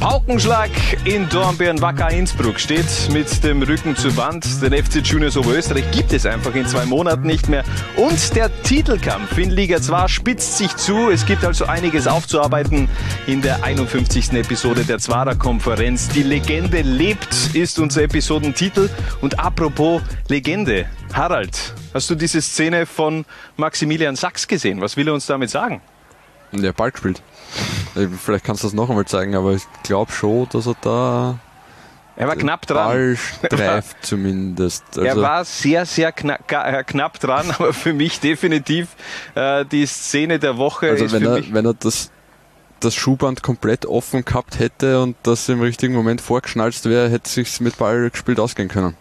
Paukenschlag in Dornbirn, Wacker Innsbruck steht mit dem Rücken zur Wand. Den FC Juniors Oberösterreich gibt es einfach in zwei Monaten nicht mehr. Und der Titelkampf in Liga 2 spitzt sich zu. Es gibt also einiges aufzuarbeiten in der 51. Episode der Zwarer Konferenz. Die Legende lebt, ist unser Episodentitel. Und apropos Legende, Harald, hast du diese Szene von Maximilian Sachs gesehen? Was will er uns damit sagen? Der Ball gespielt. Vielleicht kannst du das noch einmal zeigen, aber ich glaube schon, dass er da. Er war knapp dran. Ball streift zumindest. Also er war sehr, sehr kna äh, knapp dran, aber für mich definitiv äh, die Szene der Woche. Also wenn er, wenn er das, das Schuhband komplett offen gehabt hätte und das im richtigen Moment vorgeschnalzt wäre, hätte es sich mit Ball gespielt ausgehen können.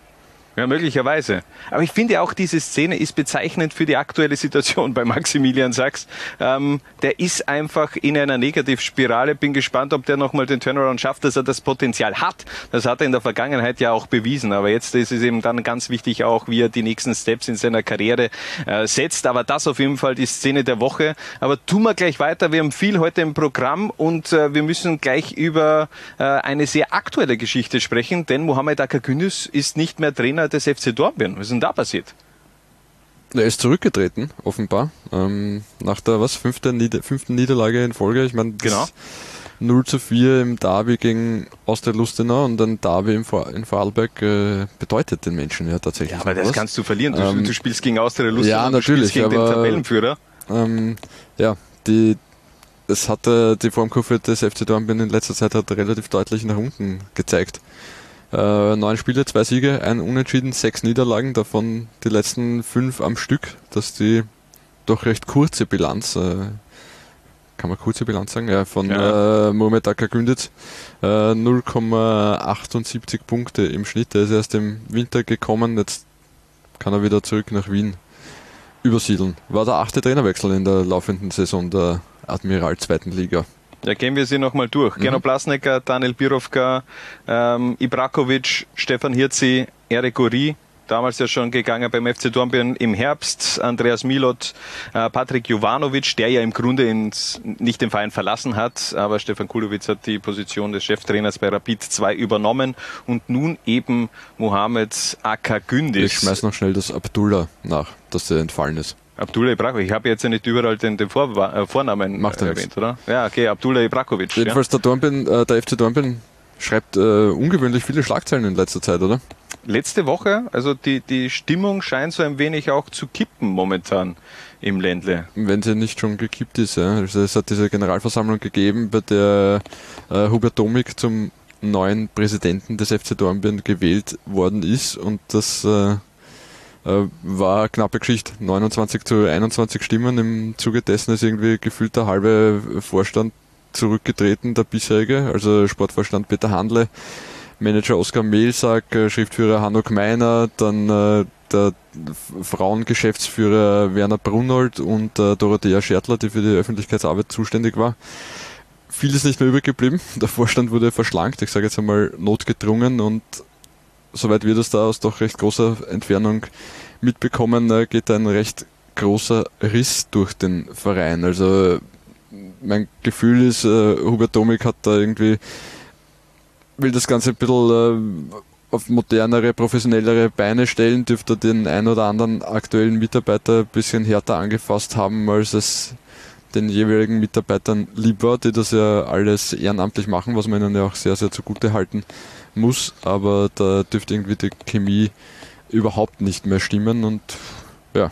Ja, möglicherweise. Aber ich finde auch, diese Szene ist bezeichnend für die aktuelle Situation bei Maximilian Sachs. Ähm, der ist einfach in einer Negativspirale. Bin gespannt, ob der nochmal den Turnaround schafft, dass er das Potenzial hat. Das hat er in der Vergangenheit ja auch bewiesen. Aber jetzt ist es eben dann ganz wichtig auch, wie er die nächsten Steps in seiner Karriere äh, setzt. Aber das auf jeden Fall die Szene der Woche. Aber tun wir gleich weiter. Wir haben viel heute im Programm und äh, wir müssen gleich über äh, eine sehr aktuelle Geschichte sprechen, denn Mohamed Akagündüz ist nicht mehr Trainer des FC Dornbirn. Was ist denn da passiert? Er ist zurückgetreten, offenbar. Ähm, nach der was, fünften, Nieder fünften Niederlage in Folge. Ich meine, genau. 0 zu 4 im Derby gegen Austria Lustenau und ein Derby in, Vor in Vorarlberg äh, bedeutet den Menschen ja tatsächlich. Ja, aber das was. kannst du verlieren. Du, ähm, du, spielst gegen Austria Lustenau, ja, natürlich, gegen aber, den Tabellenführer. Ähm, ja, die, es hat äh, die Formkurve des FC Dornbirn in letzter Zeit hat relativ deutlich nach unten gezeigt. Äh, neun Spiele, zwei Siege, ein Unentschieden, sechs Niederlagen, davon die letzten fünf am Stück. Das ist die doch recht kurze Bilanz. Äh, kann man kurze Bilanz sagen? Ja, von ja. äh, Mohamed Akagünditz. Äh, 0,78 Punkte im Schnitt. Er ist erst im Winter gekommen, jetzt kann er wieder zurück nach Wien übersiedeln. War der achte Trainerwechsel in der laufenden Saison der Admiral zweiten Liga. Ja, gehen wir sie nochmal durch. Mhm. Gernot Plasnecker, Daniel Birovka, ähm, Ibrakovic, Stefan Hirzi, Erik Uri, damals ja schon gegangen beim FC Dornbirn im Herbst, Andreas Milot, äh, Patrick Jovanovic, der ja im Grunde ins, nicht den Verein verlassen hat, aber Stefan Kulowitz hat die Position des Cheftrainers bei Rapid 2 übernommen und nun eben Mohamed Akagündis. Ich schmeiß noch schnell das Abdullah nach, dass er entfallen ist. Abdullah Ibrakovic. Ich habe jetzt ja nicht überall den, den Vor äh, Vornamen Macht erwähnt, nichts. oder? Ja, okay, Abdullah Ibrakovic. Jedenfalls ja. der, Dornbirn, äh, der FC Dornbirn schreibt äh, ungewöhnlich viele Schlagzeilen in letzter Zeit, oder? Letzte Woche, also die, die Stimmung scheint so ein wenig auch zu kippen momentan im Ländle. Wenn sie nicht schon gekippt ist, ja. Also es hat diese Generalversammlung gegeben, bei der äh, Hubert Domig zum neuen Präsidenten des FC Dornbirn gewählt worden ist und das äh, war eine knappe Geschichte. 29 zu 21 Stimmen. Im Zuge dessen ist irgendwie gefühlt der halbe Vorstand zurückgetreten, der bisherige, also Sportvorstand Peter Handle, Manager Oskar Mehlsack, äh, Schriftführer Hanno Meiner, dann äh, der Frauengeschäftsführer Werner Brunnold und äh, Dorothea Schertler, die für die Öffentlichkeitsarbeit zuständig war. Viel ist nicht mehr übrig geblieben. Der Vorstand wurde verschlankt, ich sage jetzt einmal notgedrungen und soweit wir das da aus doch recht großer Entfernung mitbekommen, äh, geht ein recht großer Riss durch den Verein. Also mein Gefühl ist, äh, Hubert Domik hat da irgendwie, will das Ganze ein bisschen äh, auf modernere, professionellere Beine stellen, dürfte den ein oder anderen aktuellen Mitarbeiter ein bisschen härter angefasst haben, als es den jeweiligen Mitarbeitern lieb war, die das ja alles ehrenamtlich machen, was man ihnen ja auch sehr, sehr zugute halten muss, aber da dürfte irgendwie die Chemie überhaupt nicht mehr stimmen und ja.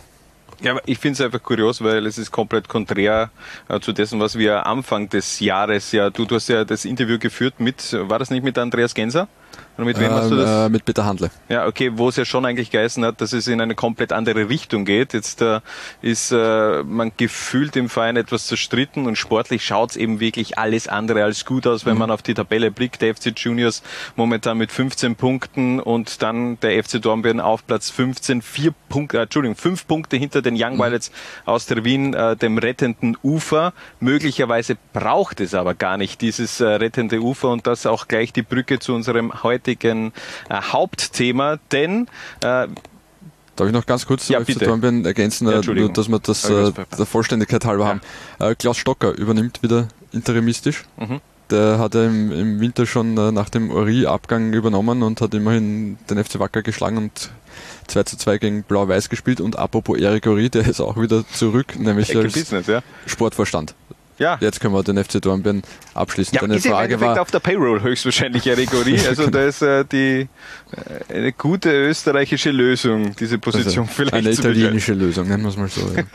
Ja, ich finde es einfach kurios, weil es ist komplett konträr äh, zu dessen, was wir Anfang des Jahres ja, du, du hast ja das Interview geführt mit, war das nicht mit Andreas Genser? Oder mit wem hast du Ähm, das? äh, mit Peter Handle. Ja, okay, wo es ja schon eigentlich geheißen hat, dass es in eine komplett andere Richtung geht. Jetzt äh, ist äh, man gefühlt im Verein etwas zerstritten und sportlich schaut es eben wirklich alles andere als gut aus, wenn man auf die Tabelle blickt. Der FC Juniors momentan mit 15 Punkten und dann der FC Dornbirn auf Platz 15, vier Punkte, äh, Entschuldigung, fünf Punkte hinter den Young Violets aus der Wien, äh, dem rettenden Ufer. Möglicherweise braucht es aber gar nicht dieses äh, rettende Ufer und das auch gleich die Brücke zu unserem heutigen äh, Hauptthema, denn äh, Darf ich noch ganz kurz Ja, bitte. Dornbirn ergänzen, Ja, äh, Entschuldigung. nur dass wir das äh, der Vollständigkeit halber Ja. haben. Äh, Klaus Stocker übernimmt wieder interimistisch. Mhm. Der hat ja im, im Winter schon äh, nach dem Ori-Abgang übernommen und hat immerhin den FC Wacker geschlagen und 2 zu 2 gegen Blau-Weiß gespielt. Und apropos Erik Ori, der ist auch wieder zurück, nämlich Ecke als Business, ja. Sportvorstand. Ja, Jetzt können wir den FC Dornbirn abschließen. ja Deine ist im Frage Endeffekt war, auf der Payroll höchstwahrscheinlich Erik Ori. Also da ist äh, die äh, eine gute österreichische Lösung, diese Position also, vielleicht eine italienische Lösung, nennen wir es mal so. Ja.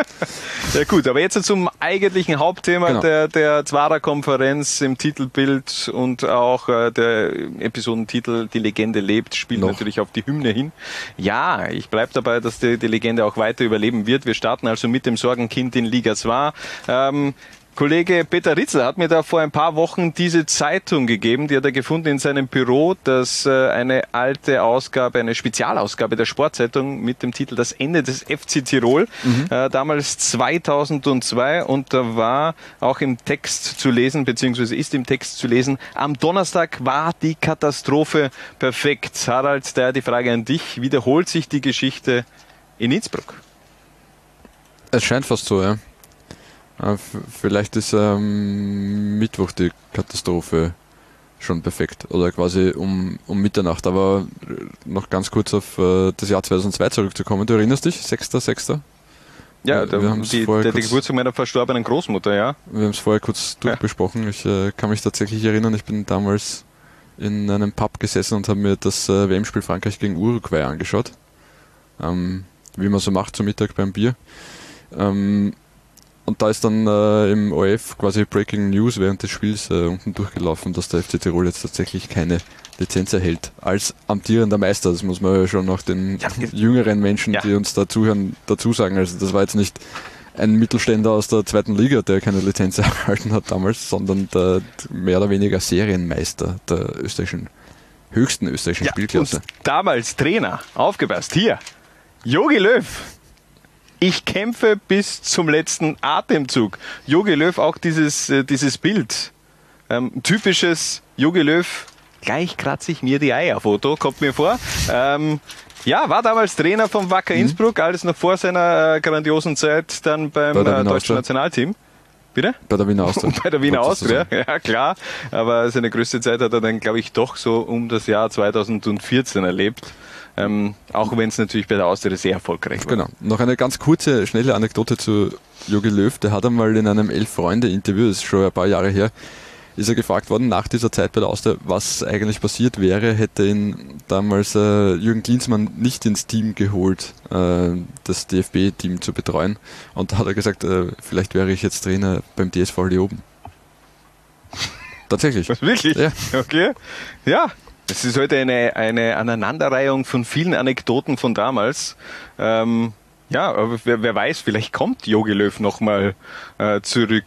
Ja gut, aber jetzt zum eigentlichen Hauptthema Genau. der, der Zwarer-Konferenz im Titelbild und auch äh, der Episodentitel Die Legende lebt, spielt Noch. natürlich auf die Hymne hin. Ja, ich bleib dabei, dass die, die Legende auch weiter überleben wird. Wir starten also mit dem Sorgenkind in Liga 2. Ähm, Kollege Peter Ritzler hat mir da vor ein paar Wochen diese Zeitung gegeben, die hat er gefunden in seinem Büro, dass äh, eine alte Ausgabe, eine Spezialausgabe der Sportzeitung mit dem Titel Das Ende des FC Tirol, äh, damals 2002 und da war auch im Text zu lesen, beziehungsweise ist im Text zu lesen, am Donnerstag war die Katastrophe perfekt. Harald, daher die Frage an dich, wiederholt sich die Geschichte in Innsbruck? Es scheint fast so, ja. Äh, f- Vielleicht ist ähm, Mittwoch die Katastrophe schon perfekt oder quasi um, um Mitternacht. Aber äh, noch ganz kurz auf äh, das Jahr 2002 zurückzukommen. Du erinnerst dich? 6.6. Ja, Wir der, die, der, der Geburtstag meiner verstorbenen Großmutter, ja. Wir haben es vorher kurz Ja. durchbesprochen. Ich äh, kann mich tatsächlich erinnern, ich bin damals in einem Pub gesessen und habe mir das äh, WM-Spiel Frankreich gegen Uruguay angeschaut. Ähm, wie man so macht zum Mittag beim Bier. Ähm, und da ist dann äh, im ORF quasi Breaking News während des Spiels äh, unten durchgelaufen, dass der FC Tirol jetzt tatsächlich keine Lizenz erhält. Als amtierender Meister, das muss man ja schon noch den Ja, jüngeren Menschen, Ja. die uns da zuhören, dazu sagen. Also das war jetzt nicht ein Mittelständler aus der zweiten Liga, der keine Lizenz erhalten hat damals, sondern der mehr oder weniger Serienmeister der österreichischen, höchsten österreichischen Spielklasse. Und damals Trainer, aufgepasst, hier, Jogi Löw. Ich kämpfe bis zum letzten Atemzug. Jogi Löw, auch dieses, äh, dieses Bild. Ähm, typisches Jogi Löw, gleich kratze ich mir die Eier-Foto, kommt mir vor. Ähm, ja, war damals Trainer vom Mhm. Wacker Innsbruck, alles noch vor seiner äh, grandiosen Zeit dann beim Bei äh, deutschen Austria. Nationalteam. Bitte? Bei der Wiener Austria. Bei der Wiener Austria, ja klar. Aber seine größte Zeit hat er dann, glaube ich, doch so um das Jahr 2014 erlebt. Ähm, auch wenn es natürlich bei der Austria sehr erfolgreich war. Genau. Noch eine ganz kurze, schnelle Anekdote zu Jogi Löw. Der hat einmal in einem Elf-Freunde-Interview, das ist schon ein paar Jahre her, ist er gefragt worden nach dieser Zeit bei der Austria, was eigentlich passiert wäre, hätte ihn damals äh, Jürgen Klinsmann nicht ins Team geholt, äh, das DFB-Team zu betreuen. Und da hat er gesagt, äh, vielleicht wäre ich jetzt Trainer beim DSV Leoben. Tatsächlich. Wirklich? Ja. Okay. Ja. Das ist heute eine, eine Aneinanderreihung von vielen Anekdoten von damals. Ähm, ja, aber wer, wer weiß, vielleicht kommt Jogi Löw nochmal äh, zurück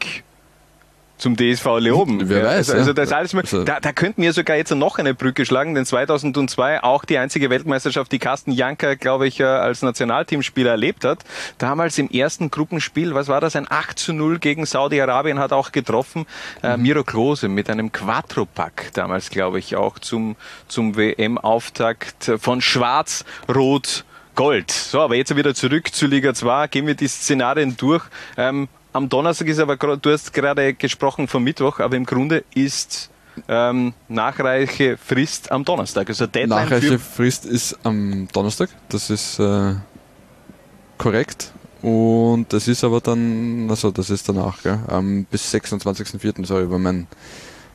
zum DSV Leoben. Wer Ja, weiß, Also, also ja. das ist alles möglich. Also- da, da könnten wir sogar jetzt noch eine Brücke schlagen, denn 2002 auch die einzige Weltmeisterschaft, die Carsten Janker, glaube ich, äh, als Nationalteamspieler erlebt hat. Damals im ersten Gruppenspiel, was war das, ein 8 zu 0 gegen Saudi-Arabien hat auch getroffen. Äh, Miro Klose mit einem Quattro-Pack damals, glaube ich, auch zum, zum WM-Auftakt von Schwarz-Rot Gold. So, aber jetzt wieder zurück zu Liga 2. Gehen wir die Szenarien durch. Ähm, am Donnerstag ist aber, gra- du hast gerade gesprochen vom Mittwoch, aber im Grunde ist ähm, nachreiche Frist am Donnerstag. Also Deadline Nachreiche Frist ist am Donnerstag, das ist äh, korrekt. Und das ist aber dann, also das ist danach, gell? Ähm, bis 26.04., sorry, war mein,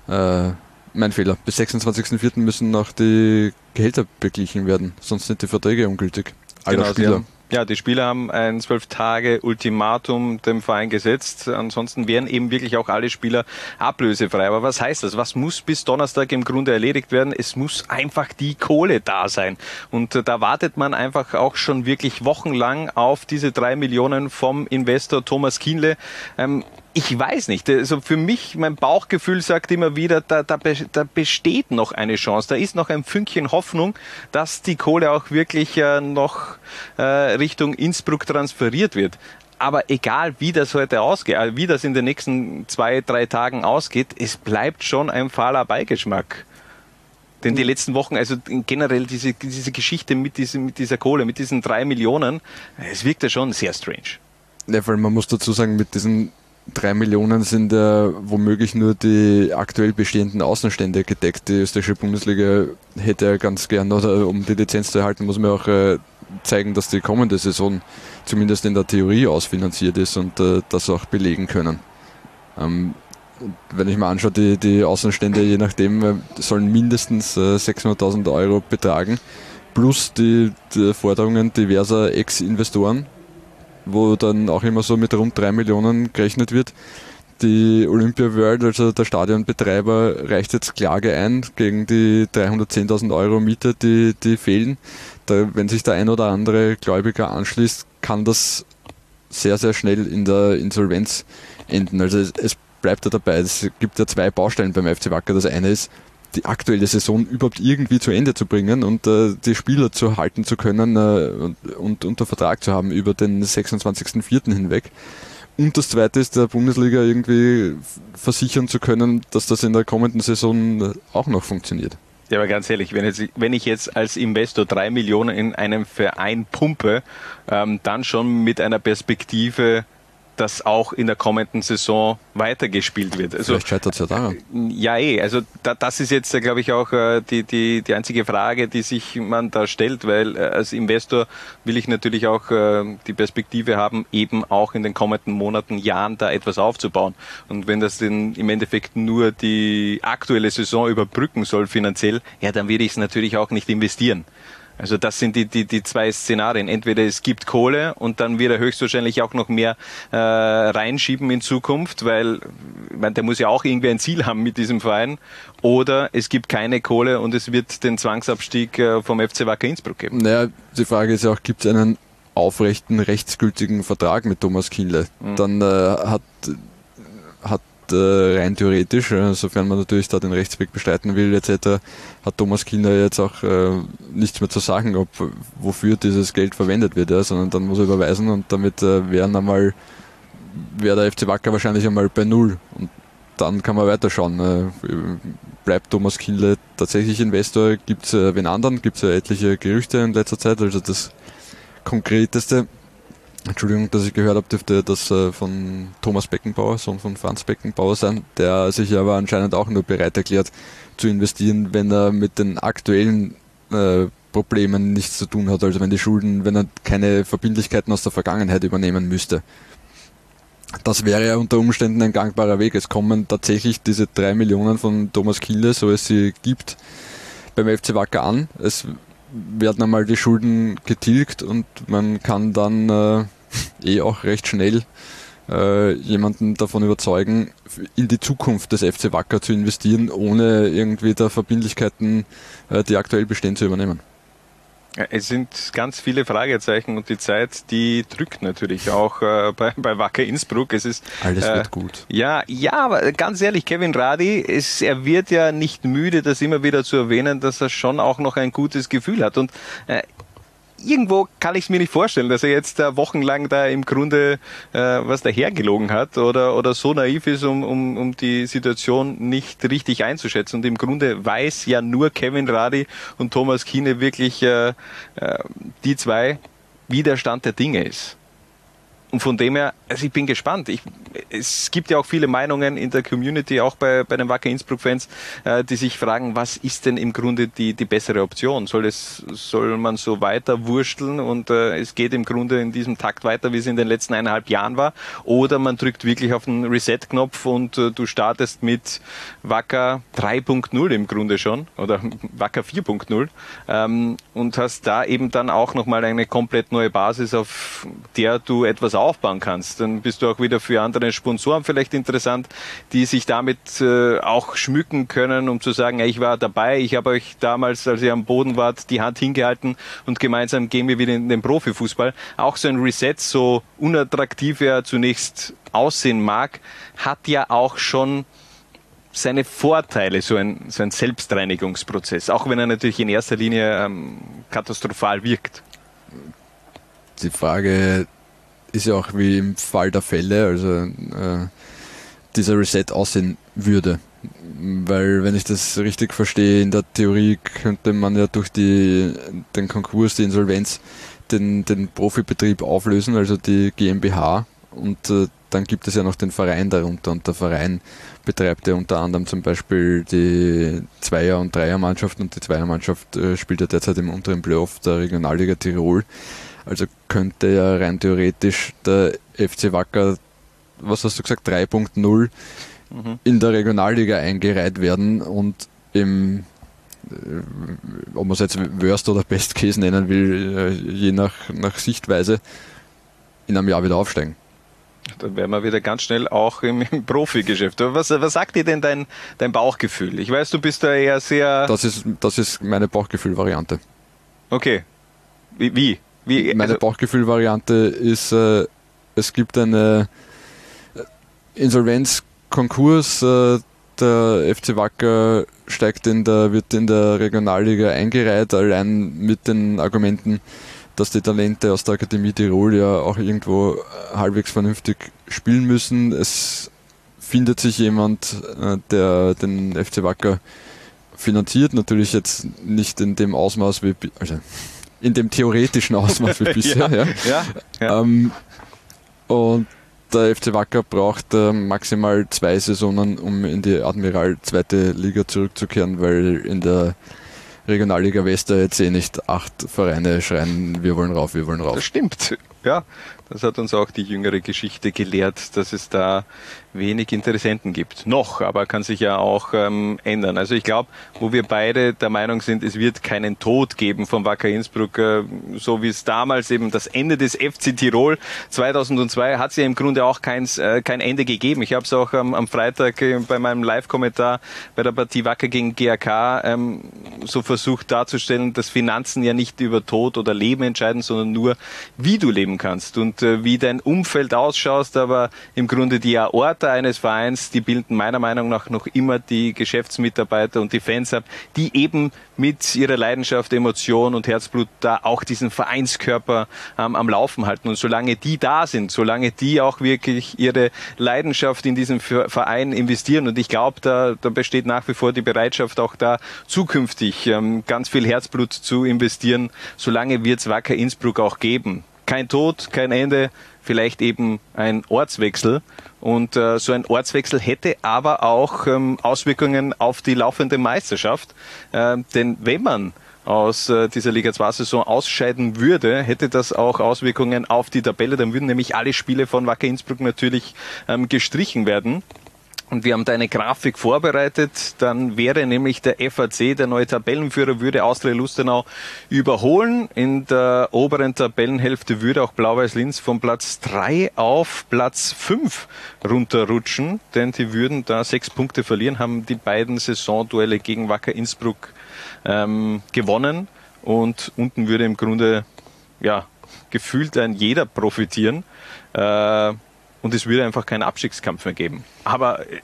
äh, mein Fehler. Bis 26.04. müssen noch die Gehälter beglichen werden, sonst sind die Verträge ungültig. Aller Genau, Spieler. Ja, die Spieler haben ein zwölf Tage Ultimatum dem Verein gesetzt. Ansonsten wären eben wirklich auch alle Spieler ablösefrei. Aber was heißt das? Was muss bis Donnerstag im Grunde erledigt werden? Es muss einfach die Kohle da sein. Und äh, da wartet man einfach auch schon wirklich wochenlang auf diese drei Millionen vom Investor Thomas Kienle. Ähm, ich weiß nicht. Also für mich, mein Bauchgefühl sagt immer wieder, da, da, da besteht noch eine Chance. Da ist noch ein Fünkchen Hoffnung, dass die Kohle auch wirklich äh, noch äh, Richtung Innsbruck transferiert wird. Aber egal, wie das heute ausgeht, äh, wie das in den nächsten zwei, drei Tagen ausgeht, es bleibt schon ein fahler Beigeschmack. Denn die letzten Wochen, also generell diese, diese Geschichte mit, diesem, mit dieser Kohle, mit diesen drei Millionen, es wirkt ja schon sehr strange. Ja, weil man muss dazu sagen, mit diesen drei Millionen sind ja womöglich nur die aktuell bestehenden Außenstände gedeckt. Die österreichische Bundesliga hätte ja ganz gern, oder um die Lizenz zu erhalten, muss man auch äh, zeigen, dass die kommende Saison zumindest in der Theorie ausfinanziert ist und äh, das auch belegen können. Ähm, wenn ich mir anschaue, die, die Außenstände, je nachdem, äh, sollen mindestens 600.000 Euro betragen, plus die, die Forderungen diverser Ex-Investoren, wo dann auch immer so mit rund 3 Millionen gerechnet wird. Die Olympia World, also der Stadionbetreiber, reicht jetzt Klage ein gegen die 310.000 Euro Miete, die, die fehlen. Da, wenn sich der ein oder andere Gläubiger anschließt, kann das sehr, sehr schnell in der Insolvenz enden. Also es, es bleibt ja dabei. Es gibt ja zwei Baustellen beim FC Wacker. Das eine ist, die aktuelle Saison überhaupt irgendwie zu Ende zu bringen und äh, die Spieler zu halten zu können äh, und, und unter Vertrag zu haben über den 26.04. hinweg. Und das zweite ist, der Bundesliga irgendwie versichern zu können, dass das in der kommenden Saison auch noch funktioniert. Ja, aber ganz ehrlich, wenn, jetzt, wenn ich jetzt als Investor drei Millionen in einen Verein pumpe, ähm, dann schon mit einer Perspektive, das auch in der kommenden Saison weitergespielt wird. Also, Vielleicht scheitert es ja daran. Ja, eh. Also da, das ist jetzt, glaube ich, auch äh, die, die, die einzige Frage, die sich man da stellt, weil äh, als Investor will ich natürlich auch äh, die Perspektive haben, eben auch in den kommenden Monaten, Jahren da etwas aufzubauen. Und wenn das denn im Endeffekt nur die aktuelle Saison überbrücken soll finanziell, ja, dann werde ich es natürlich auch nicht investieren. Also das sind die, die, die zwei Szenarien. Entweder es gibt Kohle und dann wird er höchstwahrscheinlich auch noch mehr äh, reinschieben in Zukunft, weil meine, der muss ja auch irgendwie ein Ziel haben mit diesem Verein. Oder es gibt keine Kohle und es wird den Zwangsabstieg äh, vom FC Wacker Innsbruck geben. Naja, die Frage ist ja auch, gibt es einen aufrechten, rechtsgültigen Vertrag mit Thomas Kienle? Mhm. Dann äh, hat hat äh, rein theoretisch, äh, sofern man natürlich da den Rechtsweg bestreiten will etc., hat Thomas Kinder jetzt auch äh, nichts mehr zu sagen, ob wofür dieses Geld verwendet wird, ja, sondern dann muss er überweisen und damit äh, wären einmal wäre der FC Wacker wahrscheinlich einmal bei null und dann kann man weiterschauen. Äh, bleibt Thomas Kindle tatsächlich Investor? Gibt es äh, wen anderen? Gibt es ja etliche Gerüchte in letzter Zeit? Also das Konkreteste Entschuldigung, dass ich gehört habe, dürfte das äh, von Thomas Beckenbauer, Sohn von Franz Beckenbauer sein, der sich aber anscheinend auch nur bereit erklärt zu investieren, wenn er mit den aktuellen äh, Problemen nichts zu tun hat, also wenn die Schulden, wenn er keine Verbindlichkeiten aus der Vergangenheit übernehmen müsste. Das wäre ja unter Umständen ein gangbarer Weg. Es kommen tatsächlich diese drei Millionen von Thomas Kiele, so es sie gibt, beim FC Wacker an. Es werden einmal die Schulden getilgt und man kann dann äh, eh auch recht schnell äh, jemanden davon überzeugen, in die Zukunft des FC Wacker zu investieren, ohne irgendwie da Verbindlichkeiten, äh, die aktuell bestehen, zu übernehmen. Es sind ganz viele Fragezeichen und die Zeit, die drückt natürlich auch äh, bei, bei Wacker Innsbruck. Es ist alles äh, wird gut. Ja, ja, aber ganz ehrlich, Kevin Radi, es, er wird ja nicht müde, das immer wieder zu erwähnen, dass er schon auch noch ein gutes Gefühl hat. Und äh, irgendwo kann ich es mir nicht vorstellen, dass er jetzt äh, wochenlang da im Grunde äh, was dahergelogen hat oder, oder so naiv ist, um, um, um die Situation nicht richtig einzuschätzen. Und im Grunde weiß ja nur Kevin Radi und Thomas Kiene wirklich äh, äh, die zwei, wie der Stand der Dinge ist. Und von dem her, also ich bin gespannt. Ich, es gibt ja auch viele Meinungen in der Community, auch bei, bei den Wacker Innsbruck-Fans, äh, die sich fragen, was ist denn im Grunde die, die bessere Option? Soll es, soll man so weiter wursteln und äh, es geht im Grunde in diesem Takt weiter, wie es in den letzten eineinhalb Jahren war? Oder man drückt wirklich auf den Reset-Knopf und äh, du startest mit Wacker 3.0 im Grunde schon oder Wacker 4.0 ähm, und hast da eben dann auch nochmal eine komplett neue Basis, auf der du etwas aufbauen kannst. Dann bist du auch wieder für andere Sponsoren vielleicht interessant, die sich damit äh, auch schmücken können, um zu sagen, ja, ich war dabei, ich habe euch damals, als ihr am Boden wart, die Hand hingehalten und gemeinsam gehen wir wieder in den Profifußball. Auch so ein Reset, so unattraktiv er zunächst aussehen mag, hat ja auch schon seine Vorteile, so ein, so ein Selbstreinigungsprozess, auch wenn er natürlich in erster Linie ähm, katastrophal wirkt. Die Frage ist ja auch wie im Fall der Fälle, also äh, dieser Reset aussehen würde. Weil, wenn ich das richtig verstehe, in der Theorie könnte man ja durch die, den Konkurs, die Insolvenz, den, den Profibetrieb auflösen, also die GmbH. Und äh, dann gibt es ja noch den Verein darunter und der Verein betreibt ja unter anderem zum Beispiel die Zweier- und Dreiermannschaft und die Zweiermannschaft äh, spielt ja derzeit im unteren Playoff der Regionalliga Tirol. Also könnte ja rein theoretisch der FC Wacker, was hast du gesagt, 3.0 mhm. in der Regionalliga eingereiht werden und im äh, ob man es jetzt Worst oder Best Case nennen will, äh, je nach, nach Sichtweise, in einem Jahr wieder aufsteigen. Da wären wir wieder ganz schnell auch im, im Profigeschäft. Was, was sagt dir denn dein, dein Bauchgefühl? Ich weiß, du bist da eher sehr. Das ist, das ist meine Bauchgefühl-Variante. Okay. Wie? wie? Wie meine also Bauchgefühl-Variante ist, äh, es gibt eine Insolvenz, Konkurs, äh, der FC Wacker steigt in der, wird in der Regionalliga eingereiht, allein mit den Argumenten, dass die Talente aus der Akademie Tirol ja auch irgendwo äh, halbwegs vernünftig spielen müssen. Es findet sich jemand, äh, der den FC Wacker finanziert, natürlich jetzt nicht in dem Ausmaß wie, also in dem theoretischen Ausmaß wie bisher. ja, ja. ja. Ähm, und der FC Wacker braucht äh, maximal zwei Saisonen, um in die Admiral zweite Liga zurückzukehren, weil in der Regionalliga West jetzt eh nicht acht Vereine schreien, wir wollen rauf, wir wollen rauf. Das stimmt. Ja, das hat uns auch die jüngere Geschichte gelehrt, dass es da wenig Interessenten gibt. Noch, aber kann sich ja auch ähm, ändern. Also ich glaube, wo wir beide der Meinung sind, es wird keinen Tod geben vom Wacker Innsbruck, äh, so wie es damals eben das Ende des FC Tirol 2002 hat es ja im Grunde auch keins, äh, kein Ende gegeben. Ich habe es auch ähm, am Freitag äh, bei meinem Live-Kommentar bei der Partie Wacker gegen GAK ähm, so versucht darzustellen, dass Finanzen ja nicht über Tod oder Leben entscheiden, sondern nur, wie du leben kannst und äh, wie dein Umfeld ausschaust, aber im Grunde die Ort Berater eines Vereins, die bilden meiner Meinung nach noch immer die Geschäftsmitarbeiter und die Fans ab, die eben mit ihrer Leidenschaft, Emotion und Herzblut da auch diesen Vereinskörper ähm, am Laufen halten. Und solange die da sind, solange die auch wirklich ihre Leidenschaft in diesen Verein investieren, und ich glaube, da, da besteht nach wie vor die Bereitschaft, auch da zukünftig ähm, ganz viel Herzblut zu investieren, solange wird es Wacker Innsbruck auch geben. Kein Tod, kein Ende, vielleicht eben ein Ortswechsel. Und äh, so ein Ortswechsel hätte aber auch ähm, Auswirkungen auf die laufende Meisterschaft. Äh, denn wenn man aus äh, dieser Liga 2 Saison ausscheiden würde, hätte das auch Auswirkungen auf die Tabelle. Dann würden nämlich alle Spiele von Wacker Innsbruck natürlich ähm, gestrichen werden. Und wir haben da eine Grafik vorbereitet. Dann wäre nämlich der FAC, der neue Tabellenführer, würde Austria Lustenau überholen. In der oberen Tabellenhälfte würde auch Blau-Weiß Linz von Platz 3 auf Platz 5 runterrutschen, denn die würden da sechs Punkte verlieren, haben die beiden Saisonduelle gegen Wacker Innsbruck ähm, gewonnen. Und unten würde im Grunde, ja, gefühlt ein jeder profitieren. Äh, und es würde einfach keinen Abstiegskampf mehr geben. Aber äh,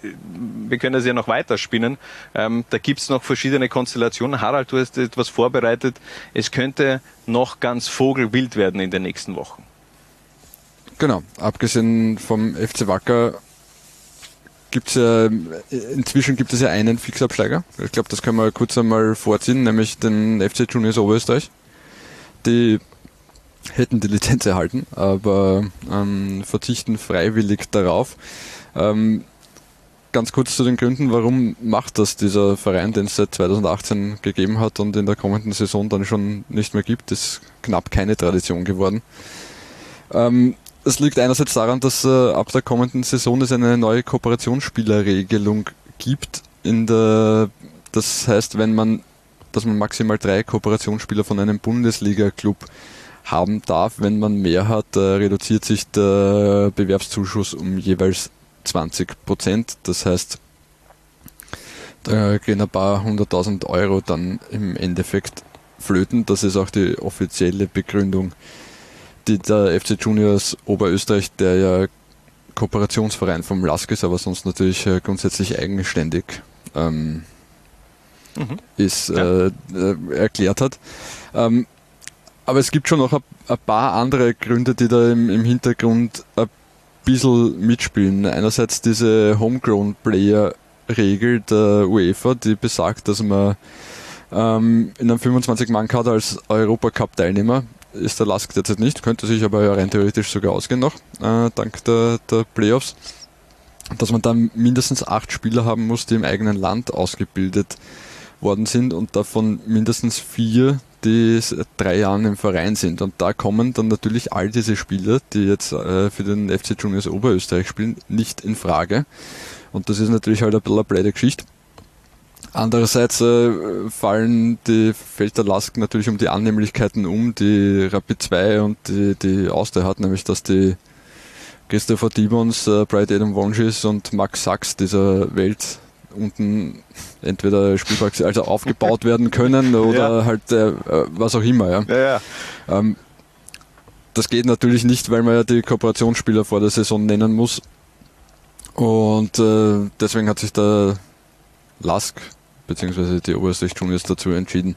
wir können das ja noch weiter spinnen. Ähm, da gibt es noch verschiedene Konstellationen. Harald, du hast etwas vorbereitet. Es könnte noch ganz vogelwild werden in den nächsten Wochen. Genau, abgesehen vom FC Wacker gibt es ja, inzwischen gibt es ja einen Fixabsteiger. Ich glaube, das können wir kurz einmal vorziehen, nämlich den FC Juniors Oberösterreich. Die hätten die Lizenz erhalten, aber ähm, verzichten freiwillig darauf. Ähm, ganz kurz zu den Gründen, warum macht das dieser Verein, den es seit 2018 gegeben hat und in der kommenden Saison dann schon nicht mehr gibt, ist knapp keine Tradition geworden. Ähm, es liegt einerseits daran, dass äh, ab der kommenden Saison es eine neue Kooperationsspielerregelung gibt. In der, das heißt, wenn man, dass man maximal drei Kooperationsspieler von einem Bundesliga-Club haben darf. Wenn man mehr hat, äh, reduziert sich der Bewerbszuschuss um jeweils 20 Prozent. Das heißt, da gehen ein paar hunderttausend Euro dann im Endeffekt flöten. Das ist auch die offizielle Begründung, die der FC Juniors Oberösterreich, der ja Kooperationsverein vom LASK ist, aber sonst natürlich äh, grundsätzlich eigenständig ähm, mhm. ist, ja. äh, äh, erklärt hat. Ähm, aber es gibt schon noch ein, paar andere Gründe, die da im, im Hintergrund ein bisschen mitspielen. Einerseits diese Homegrown-Player-Regel der UEFA, die besagt, dass man ähm, in einem 25-Mann-Kader als Europacup-Teilnehmer ist der Lask derzeit nicht, könnte sich aber rein theoretisch sogar ausgehen noch, äh, dank der, der Playoffs, dass man dann mindestens acht Spieler haben muss, die im eigenen Land ausgebildet worden sind und davon mindestens vier, die drei Jahren im Verein sind. Und da kommen dann natürlich all diese Spieler, die jetzt äh, für den FC Juniors Oberösterreich spielen, nicht in Frage. Und das ist natürlich halt ein bisschen eine blöde Geschichte. Andererseits äh, fallen die, fällt der Lask natürlich um die Annehmlichkeiten um, die Rapid 2 und die, die Austria hat, nämlich dass die Christopher Demons, äh, Bright Adam Wonjis und Max Sachs dieser Welt unten entweder Spielpraxis also aufgebaut werden können oder ja. halt äh, was auch immer. Ja. ja, ja. Ähm, das geht natürlich nicht, weil man ja die Kooperationsspieler vor der Saison nennen muss. Und äh, deswegen hat sich der Lask bzw. die Oberösterreich Juniors dazu entschieden,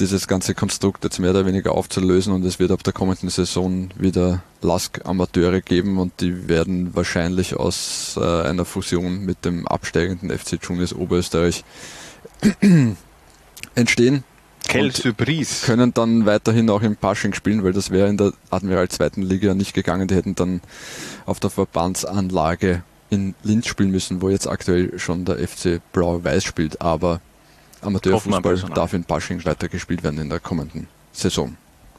dieses ganze Konstrukt jetzt mehr oder weniger aufzulösen und es wird ab der kommenden Saison wieder Lask-Amateure geben und die werden wahrscheinlich aus äh, einer Fusion mit dem absteigenden FC Juniors Oberösterreich entstehen. Quelle Surprise. Können dann weiterhin auch im Pasching spielen, weil das wäre in der Admiral zweiten Liga nicht gegangen. Die hätten dann auf der Verbandsanlage in Linz spielen müssen, wo jetzt aktuell schon der FC Blau-Weiß spielt. Aber Amateurfußball darf in Pasching weitergespielt werden in der kommenden Saison.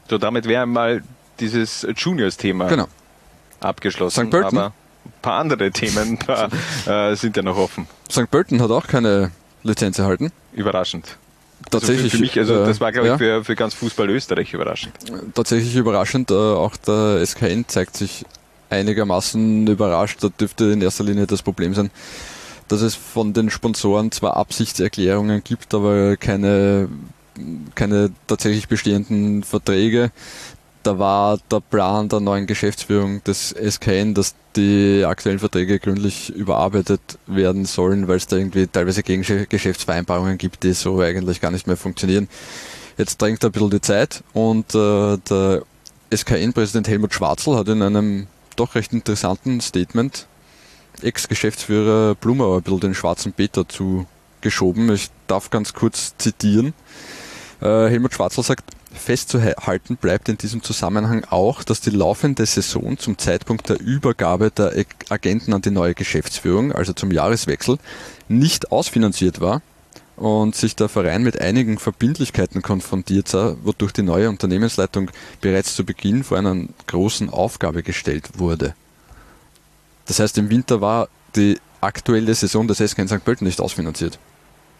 So, damit wäre mal dieses Juniors-Thema genau. abgeschlossen. St. Pölten? Aber ein paar andere Themen paar, äh, sind ja noch offen. St. Pölten hat auch keine Lizenz erhalten. Überraschend. Tatsächlich. Also für, mich, also das war, glaube ich, für, für ganz Fußball Österreich überraschend. Tatsächlich überraschend. Äh, auch der SKN zeigt sich einigermaßen überrascht. Da dürfte in erster Linie das Problem sein, dass es von den Sponsoren zwar Absichtserklärungen gibt, aber keine, keine tatsächlich bestehenden Verträge. Da war der Plan der neuen Geschäftsführung des SKN, dass die aktuellen Verträge gründlich überarbeitet werden sollen, weil es da irgendwie teilweise Gegengeschäftsvereinbarungen gibt, die so eigentlich gar nicht mehr funktionieren. Jetzt drängt ein bisschen die Zeit und äh, der SKN-Präsident Helmut Schwarzel hat in einem doch recht interessanten Statement Ex-Geschäftsführer Blumauer ein bisschen den schwarzen Peter zugeschoben. Ich darf ganz kurz zitieren. Äh, Helmut Schwarzl sagt, festzuhalten bleibt in diesem Zusammenhang auch, dass die laufende Saison zum Zeitpunkt der Übergabe der Agenten an die neue Geschäftsführung, also zum Jahreswechsel, nicht ausfinanziert war und sich der Verein mit einigen Verbindlichkeiten konfrontiert sah, wodurch die neue Unternehmensleitung bereits zu Beginn vor einer großen Aufgabe gestellt wurde. Das heißt, im Winter war die aktuelle Saison des SK in St. Pölten nicht ausfinanziert.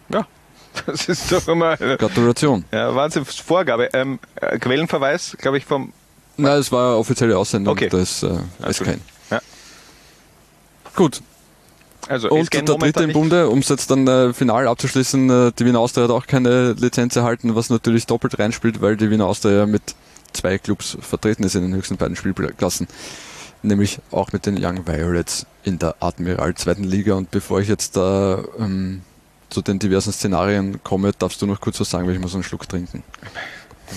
Ja, das ist doch immer. Gratulation. Ja, Wahnsinn, Vorgabe. Ähm, äh, Quellenverweis, glaube ich, vom. Nein, es war offizielle Aussendung okay. des äh, SK. Ja. Gut. Also, und der dritte im Bunde, um es jetzt dann äh, final abzuschließen, äh, die Wiener Austria hat auch keine Lizenz erhalten, was natürlich doppelt reinspielt, weil die Wiener Austria mit zwei Clubs vertreten ist in den höchsten beiden Spielklassen nämlich auch mit den Young Violets in der Admiral zweiten Liga. Und bevor ich jetzt da ähm, zu den diversen Szenarien komme, darfst du noch kurz was sagen, weil ich muss einen Schluck trinken.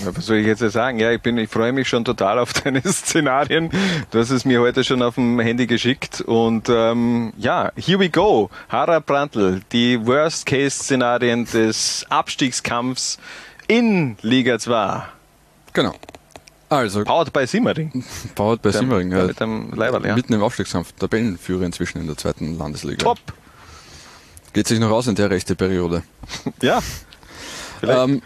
Was soll ich jetzt sagen? Ja, ich bin, ich freue mich schon total auf deine Szenarien. Du hast es mir heute schon auf dem Handy geschickt und ähm, ja, here we go. Hara Brandl, die Worst-Case-Szenarien des Abstiegskampfs in Liga 2. Genau. Also, Powered bei Simmering. Powered bei Simmering. Ja, mit dem Leiberl, ja. Mitten im Aufstiegskampf. Tabellenführer inzwischen in der zweiten Landesliga. Top. Geht sich noch aus in der rechte Periode. Ja. Ähm,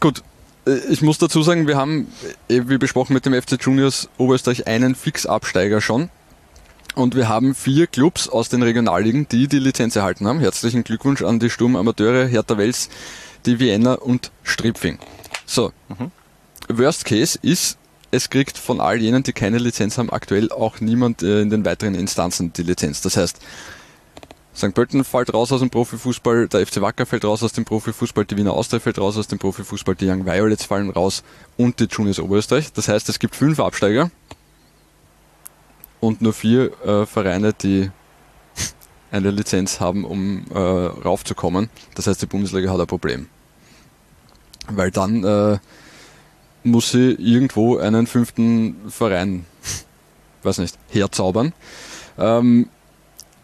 gut, äh, ich muss dazu sagen, wir haben, äh, wie besprochen, mit dem FC Juniors Oberösterreich einen Fixabsteiger schon. Und wir haben vier Clubs aus den Regionalligen, die die Lizenz erhalten haben. Herzlichen Glückwunsch an die Sturm Amateure, Hertha Wels, die Vienna und Stripfing. So, Worst Case ist, es kriegt von all jenen, die keine Lizenz haben, aktuell auch niemand äh, in den weiteren Instanzen die Lizenz. Das heißt, St. Pölten fällt raus aus dem Profifußball, der FC Wacker fällt raus aus dem Profifußball, die Wiener Austria fällt raus aus dem Profifußball, die Young Violets fallen raus und die Juniors Oberösterreich. Das heißt, es gibt fünf Absteiger und nur vier äh, Vereine, die eine Lizenz haben, um äh, raufzukommen. Das heißt, die Bundesliga hat ein Problem. Weil dann äh, muss sie irgendwo einen fünften Verein, weiß nicht, herzaubern. Ähm,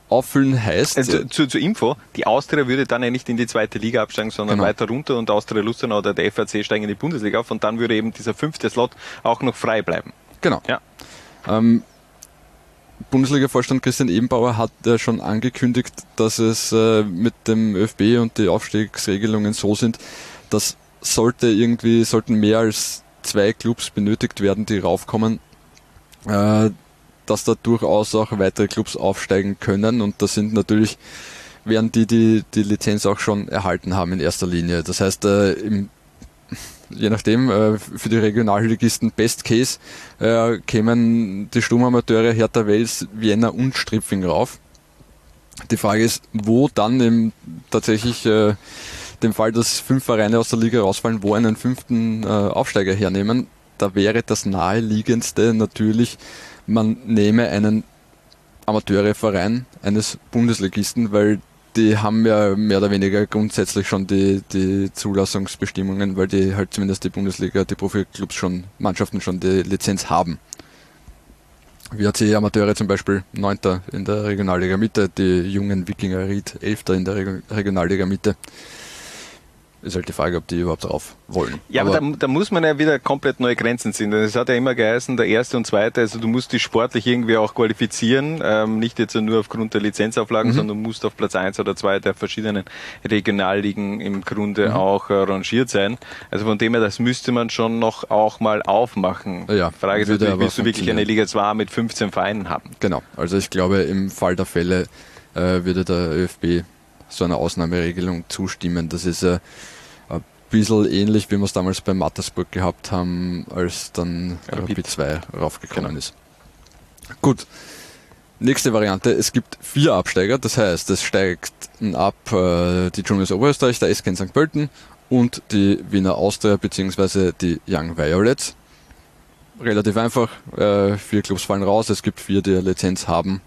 auffüllen heißt, Also, zu, zur Info, die Austria würde dann ja nicht in die zweite Liga absteigen, sondern Genau. weiter runter und Austria Lustenau oder der FAC steigen in die Bundesliga auf und dann würde eben dieser fünfte Slot auch noch frei bleiben. Genau. Ja. Ähm, Bundesliga-Vorstand Christian Ebenbauer hat ja schon angekündigt, dass es äh, mit dem ÖFB und die Aufstiegsregelungen so sind, dass sollte irgendwie, sollten mehr als zwei Clubs benötigt werden, die raufkommen, äh, dass da durchaus auch weitere Clubs aufsteigen können und das sind natürlich werden die, die die Lizenz auch schon erhalten haben in erster Linie. Das heißt, äh, im je nachdem, äh, für die Regionalligisten Best Case äh, kämen die Sturmamateure Hertha Wels, Vienna und Stripfing rauf. Die Frage ist, wo dann im tatsächlich äh, dem Fall, dass fünf Vereine aus der Liga rausfallen, wo einen fünften äh, Aufsteiger hernehmen. Da wäre das naheliegendste natürlich, man nehme einen Amateurverein eines Bundesligisten, weil die haben ja mehr oder weniger grundsätzlich schon die, die Zulassungsbestimmungen, weil die halt zumindest die Bundesliga, die Profiklubs schon, Mannschaften schon die Lizenz haben. WAC Amateure zum Beispiel Neunter in der Regionalliga Mitte, die jungen Wikinger Ried Elfter in der Reg- Regionalliga Mitte. Ist halt die Frage, ob die überhaupt drauf wollen. Ja, aber, da, da muss man ja wieder komplett neue Grenzen ziehen. Denn es hat ja immer geheißen, der erste und zweite, also du musst dich sportlich irgendwie auch qualifizieren, ähm, nicht jetzt nur aufgrund der Lizenzauflagen, sondern du musst auf Platz eins oder zwei der verschiedenen Regionalligen im Grunde auch äh, rangiert sein. Also von dem her, das müsste man schon noch auch mal aufmachen. Ja, Frage ist natürlich, aber willst du wirklich eine. Liga 2 mit 15 Vereinen haben? Genau, also ich glaube, im Fall der Fälle äh, würde der ÖFB so einer Ausnahmeregelung zustimmen. Das ist äh, ein bisschen ähnlich, wie wir es damals bei Mattersburg gehabt haben, als dann Rapid. Rapid 2 raufgekommen Genau. ist. Gut, nächste Variante. Es gibt vier Absteiger, das heißt, es steigt ab äh, die Juniors Oberösterreich, der SK in St. Pölten und die Wiener Austria bzw. die Young Violets relativ einfach. Äh, vier Clubs fallen raus, es gibt vier, die eine Lizenz haben,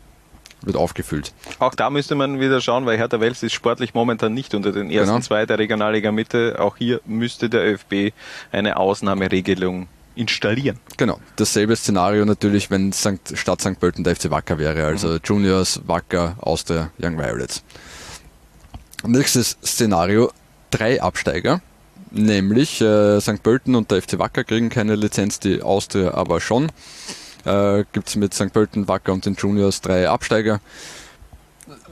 wird aufgefüllt. Auch da müsste man wieder schauen, weil Hertha Wels ist sportlich momentan nicht unter den ersten Genau. zwei der Regionalliga Mitte. Auch hier müsste der ÖFB eine Ausnahmeregelung installieren. Genau, dasselbe Szenario natürlich, wenn St. Stadt St. Pölten der FC Wacker wäre, also Juniors, Wacker, Austria, Young Violets. Nächstes Szenario, drei Absteiger, nämlich äh, St. Pölten und der FC Wacker kriegen keine Lizenz, die Austria aber schon. Äh, Gibt es mit St. Pölten, Wacker und den Juniors drei Absteiger.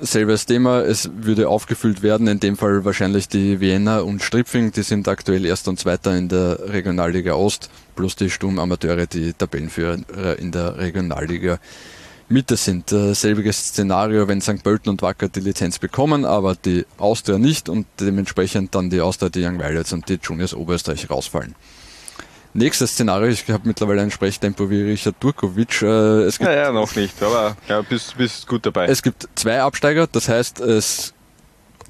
Selbes Thema, es würde aufgefüllt werden, in dem Fall wahrscheinlich die Vienna und Stripfing, die sind aktuell Erster und Zweiter in der Regionalliga Ost, plus die Sturmamateure, die Tabellenführer in der Regionalliga Mitte sind. Äh, selbiges Szenario, wenn St. Pölten und Wacker die Lizenz bekommen, aber die Austria nicht und dementsprechend dann die Austria, die Young Violets und die Juniors Oberösterreich rausfallen. Nächstes Szenario, ich habe mittlerweile ein Sprechtempo wie Richard Durkovic. Äh, es gibt Naja, noch nicht, aber ja, bist, bist gut dabei. es gibt zwei Absteiger, das heißt, es,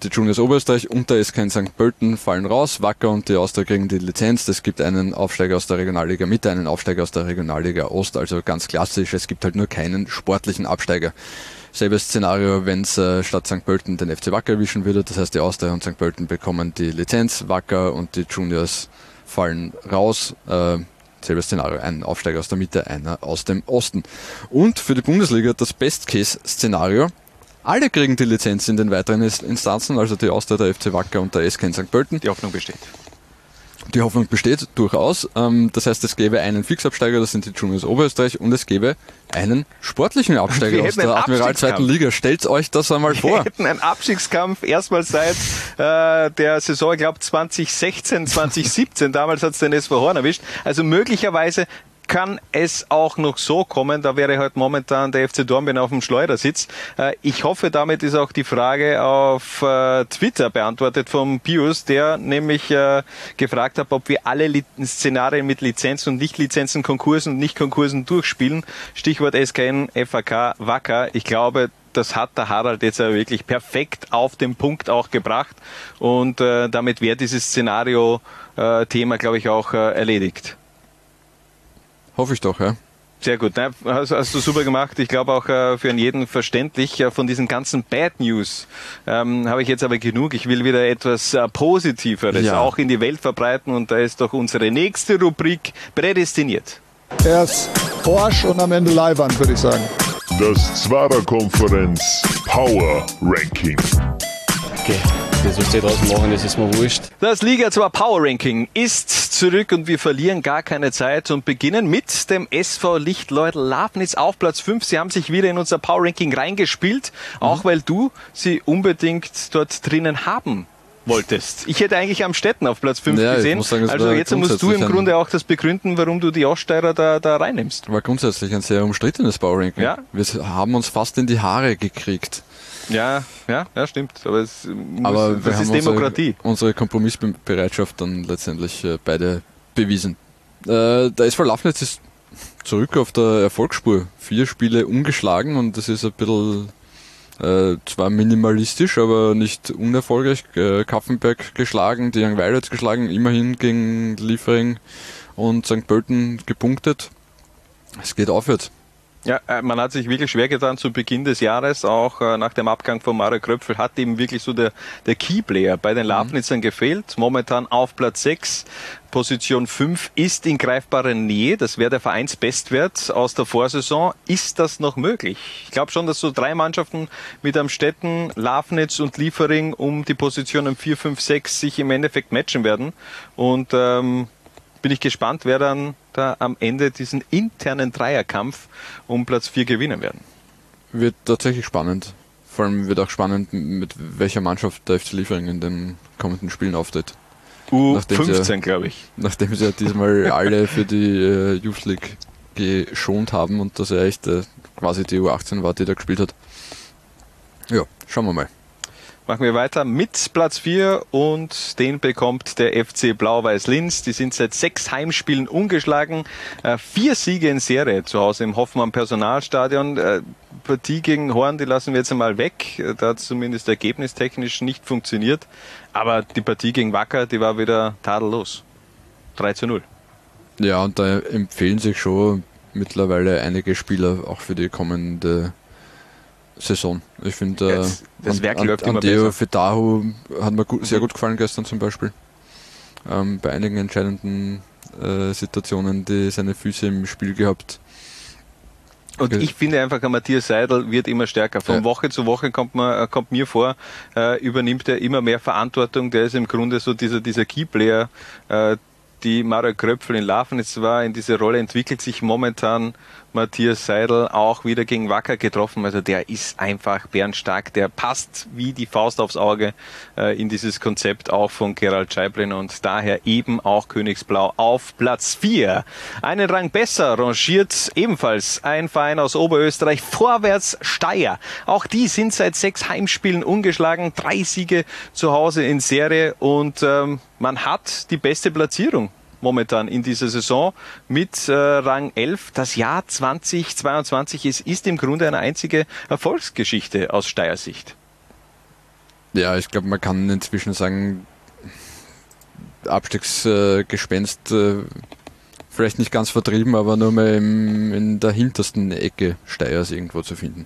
die Juniors Oberösterreich und der SK in St. Pölten fallen raus, Wacker und die Austria kriegen die Lizenz. Es gibt einen Aufsteiger aus der Regionalliga Mitte, einen Aufsteiger aus der Regionalliga Ost, also ganz klassisch. Es gibt halt nur keinen sportlichen Absteiger. Selbes Szenario, wenn es äh, statt St. Pölten den FC Wacker erwischen würde, das heißt die Austria und St. Pölten bekommen die Lizenz, Wacker und die Juniors fallen raus. Äh, Selbes Szenario, ein Aufsteiger aus der Mitte, einer aus dem Osten. Und für die Bundesliga das Best-Case-Szenario. Alle kriegen die Lizenz in den weiteren Instanzen, also die Austria, der FC Wacker und der SK in St. Pölten. Die Hoffnung besteht. Die Hoffnung besteht durchaus. Ähm, das heißt, es gäbe einen Fixabsteiger, das sind die Juniors Oberösterreich, und es gäbe einen sportlichen Absteiger Wir aus der Admiral zweiten Liga. Stellt euch das einmal Wir vor. hätten einen Abstiegskampf erstmal seit äh, der Saison, ich glaube 2016, 2017. Damals hat es den SV Horn erwischt. Also möglicherweise kann es auch noch so kommen, da wäre halt momentan der FC Dornbirn auf dem Schleudersitz. Äh, ich hoffe, damit ist auch die Frage auf äh, Twitter beantwortet vom Pius, der nämlich äh, gefragt hat, ob wir alle Szenarien mit Lizenzen und Nicht-Lizenzen, Konkursen und Nicht-Konkursen durchspielen. Stichwort SKN, FAK, Wacker. Ich glaube, das hat der Harald jetzt ja wirklich perfekt auf den Punkt auch gebracht und damit wäre dieses Szenario-Thema, glaube ich, auch erledigt. Hoffe ich doch, ja. Sehr gut, ne? hast, hast du super gemacht. Ich glaube auch äh, für jeden verständlich. Äh, von diesen ganzen Bad News ähm, habe ich jetzt aber genug. Ich will wieder etwas äh, Positiveres Ja. auch in die Welt verbreiten und da ist doch unsere nächste Rubrik prädestiniert. Er ist Porsche und am Ende Leihwand, würde ich sagen. Das Zwarer-Konferenz Power Ranking. Okay, das, was die draußen machen, das ist mir wurscht. Das Liga 2 Power Ranking ist zurück und wir verlieren gar keine Zeit und beginnen mit dem SV Lichtleudel Lafnitz auf Platz 5. Sie haben sich wieder in unser Power Ranking reingespielt, auch weil du sie unbedingt dort drinnen haben wolltest. Ich hätte eigentlich am Städten auf Platz 5 Ja, gesehen. sagen, also jetzt musst du im Grunde auch das begründen, warum du die Oststeirer da, da reinnimmst. War grundsätzlich ein sehr umstrittenes Power-Ranking. Ja. Wir haben uns fast in die Haare gekriegt. Ja, ja, ja, stimmt. Aber, es muss, Aber das ist Demokratie. Unsere, unsere Kompromissbereitschaft dann letztendlich äh, beide bewiesen. Äh, der SV Lafnitz ist zurück auf der Erfolgsspur. Vier Spiele ungeschlagen und das ist ein bisschen äh, zwar minimalistisch, aber nicht unerfolgreich. Äh, Kaffenberg geschlagen, die Young Violets geschlagen, immerhin gegen Liefering und St. Pölten gepunktet. Es geht aufwärts. Ja, äh, man hat sich wirklich schwer getan zu Beginn des Jahres, auch äh, nach dem Abgang von Mario Kröpfel hat eben wirklich so der, der Keyplayer bei den Lafnitzern gefehlt. Momentan auf Platz 6, Position 5 ist in greifbarer Nähe, das wäre der Vereinsbestwert aus der Vorsaison. Ist das noch möglich? Ich glaube schon, dass so drei Mannschaften mit Amstetten, Lafnitz und Liefering um die Positionen 4, 5, 6 sich im Endeffekt matchen werden. Und ähm, bin ich gespannt, wer dann da am Ende diesen internen Dreierkampf um Platz 4 gewinnen werden. Wird tatsächlich spannend. Vor allem wird auch spannend, mit welcher Mannschaft der FC Liefering in den kommenden Spielen auftritt. Nachdem sie- U15, glaube ich. Nachdem sie ja diesmal alle für die äh, Youth League geschont haben und das ja echt äh, quasi die U18 war, die da gespielt hat. Ja, schauen wir mal. Machen wir weiter mit Platz 4 und den bekommt der FC Blau-Weiß Linz. Die sind seit sechs Heimspielen ungeschlagen. Äh, vier Siege in Serie zu Hause im Hoffmann Personalstadion. Äh, Partie gegen Horn, die lassen wir jetzt einmal weg. Äh, Da hat es zumindest ergebnistechnisch nicht funktioniert. Aber die Partie gegen Wacker, die war wieder tadellos. 3 zu 0. Ja, und da empfehlen sich schon mittlerweile einige Spieler auch für die kommende Saison. Ich finde, äh, das- Werk An- läuft immer Andeo besser. Fetahu hat mir gut, sehr gut gefallen gestern zum Beispiel. Ähm, bei einigen entscheidenden äh, Situationen, die seine Füße im Spiel gehabt. Und ich finde einfach, Matthias Seidel wird immer stärker. Von Ja. Woche zu Woche kommt, man, äh, kommt mir vor, äh, übernimmt er immer mehr Verantwortung. Der ist im Grunde so dieser, dieser Keyplayer, äh, die Mario Kröpfel in Lafnitz war. In diese Rolle entwickelt sich momentan Matthias Seidel auch wieder gegen Wacker getroffen. Also der ist einfach bärenstark. Der passt wie die Faust aufs Auge äh, in dieses Konzept auch von Gerald Scheiblin und daher eben auch Königsblau auf Platz 4. Einen Rang besser rangiert ebenfalls ein Verein aus Oberösterreich, Vorwärts Steyr. Auch die sind seit sechs Heimspielen ungeschlagen, drei Siege zu Hause in Serie und ähm, man hat die beste Platzierung momentan in dieser Saison mit äh, Rang 11. Das Jahr 2022 ist, ist im Grunde eine einzige Erfolgsgeschichte aus Steyr-Sicht. Ja, ich glaube, man kann inzwischen sagen, Abstiegsgespenst äh, vielleicht nicht ganz vertrieben, aber nur mal im, in der hintersten Ecke Steyrs irgendwo zu finden.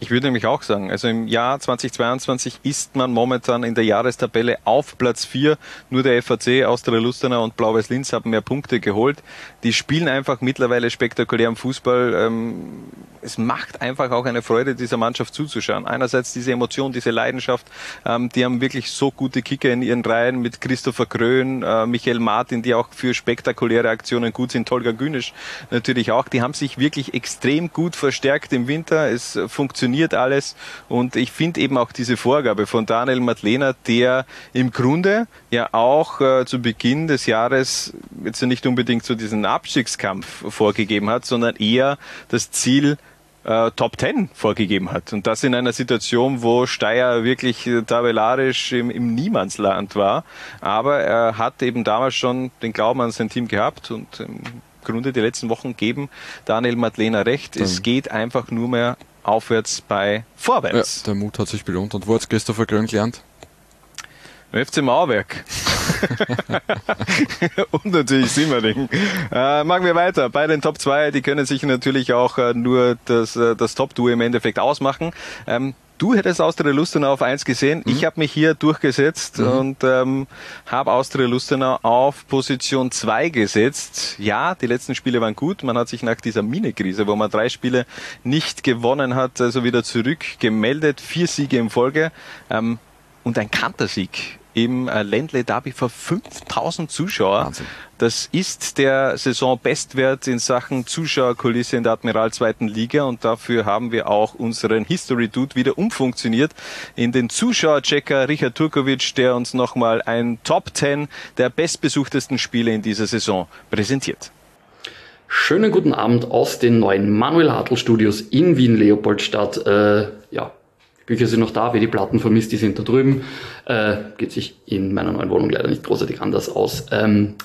Ich würde nämlich auch sagen, also im Jahr 2022 ist man momentan in der Jahrestabelle auf Platz 4. Nur der FAC, Austria Lustenau und Blau-Weiß Linz haben mehr Punkte geholt. Die spielen einfach mittlerweile spektakulären Fußball. Ähm, es macht einfach auch eine Freude, dieser Mannschaft zuzuschauen. Einerseits diese Emotion, diese Leidenschaft. Ähm, die haben wirklich so gute Kicker in ihren Reihen mit Christopher Krön, äh, Michael Martin, die auch für spektakuläre Aktionen gut sind. Tolga Günisch natürlich auch. Die haben sich wirklich extrem gut verstärkt im Winter. Es funktioniert alles. Und ich finde eben auch diese Vorgabe von Daniel Madlener, der im Grunde ja auch äh, zu Beginn des Jahres jetzt nicht unbedingt so diesen Abstiegskampf vorgegeben hat, sondern eher das Ziel, äh, Top Ten vorgegeben hat. Und das in einer Situation, wo Steyr wirklich äh, tabellarisch im, im Niemandsland war. Aber er hat eben damals schon den Glauben an sein Team gehabt und im Grunde die letzten Wochen geben Daniel Madlener recht. Es geht einfach nur mehr aufwärts bei vorwärts. Ja, der Mut hat sich belohnt. Und wo hat Christopher Grön gelernt? FC Mauerwerk. und natürlich Simmering. Äh, machen wir weiter. Bei den Top 2, die können sich natürlich auch äh, nur das, äh, das Top-Duo im Endeffekt ausmachen. Ähm, Du hättest Austria Lustenau auf 1 gesehen. Mhm. Ich habe mich hier durchgesetzt mhm. und ähm, habe Austria Lustenau auf Position 2 gesetzt. Ja, die letzten Spiele waren gut. Man hat sich nach dieser Mine-Krise, wo man drei Spiele nicht gewonnen hat, also wieder zurückgemeldet. Vier Siege in Folge ähm, und ein Kantersieg im äh, Ländle Derby vor 5000 Zuschauer. Wahnsinn. Das ist der Saisonbestwert in Sachen Zuschauerkulisse in der Admiral zweiten Liga und dafür haben wir auch unseren History Dude wieder umfunktioniert in den Zuschauerchecker Richard Turkovic, der uns nochmal ein Top 10 der bestbesuchtesten Spiele in dieser Saison präsentiert. Schönen guten Abend aus den neuen Manuel Hartl Studios in Wien-Leopoldstadt. Äh, ja, Bücher sind noch da, wer die Platten vermisst, die sind da drüben. Äh, geht sich in meiner neuen Wohnung leider nicht großartig anders aus. Ähm,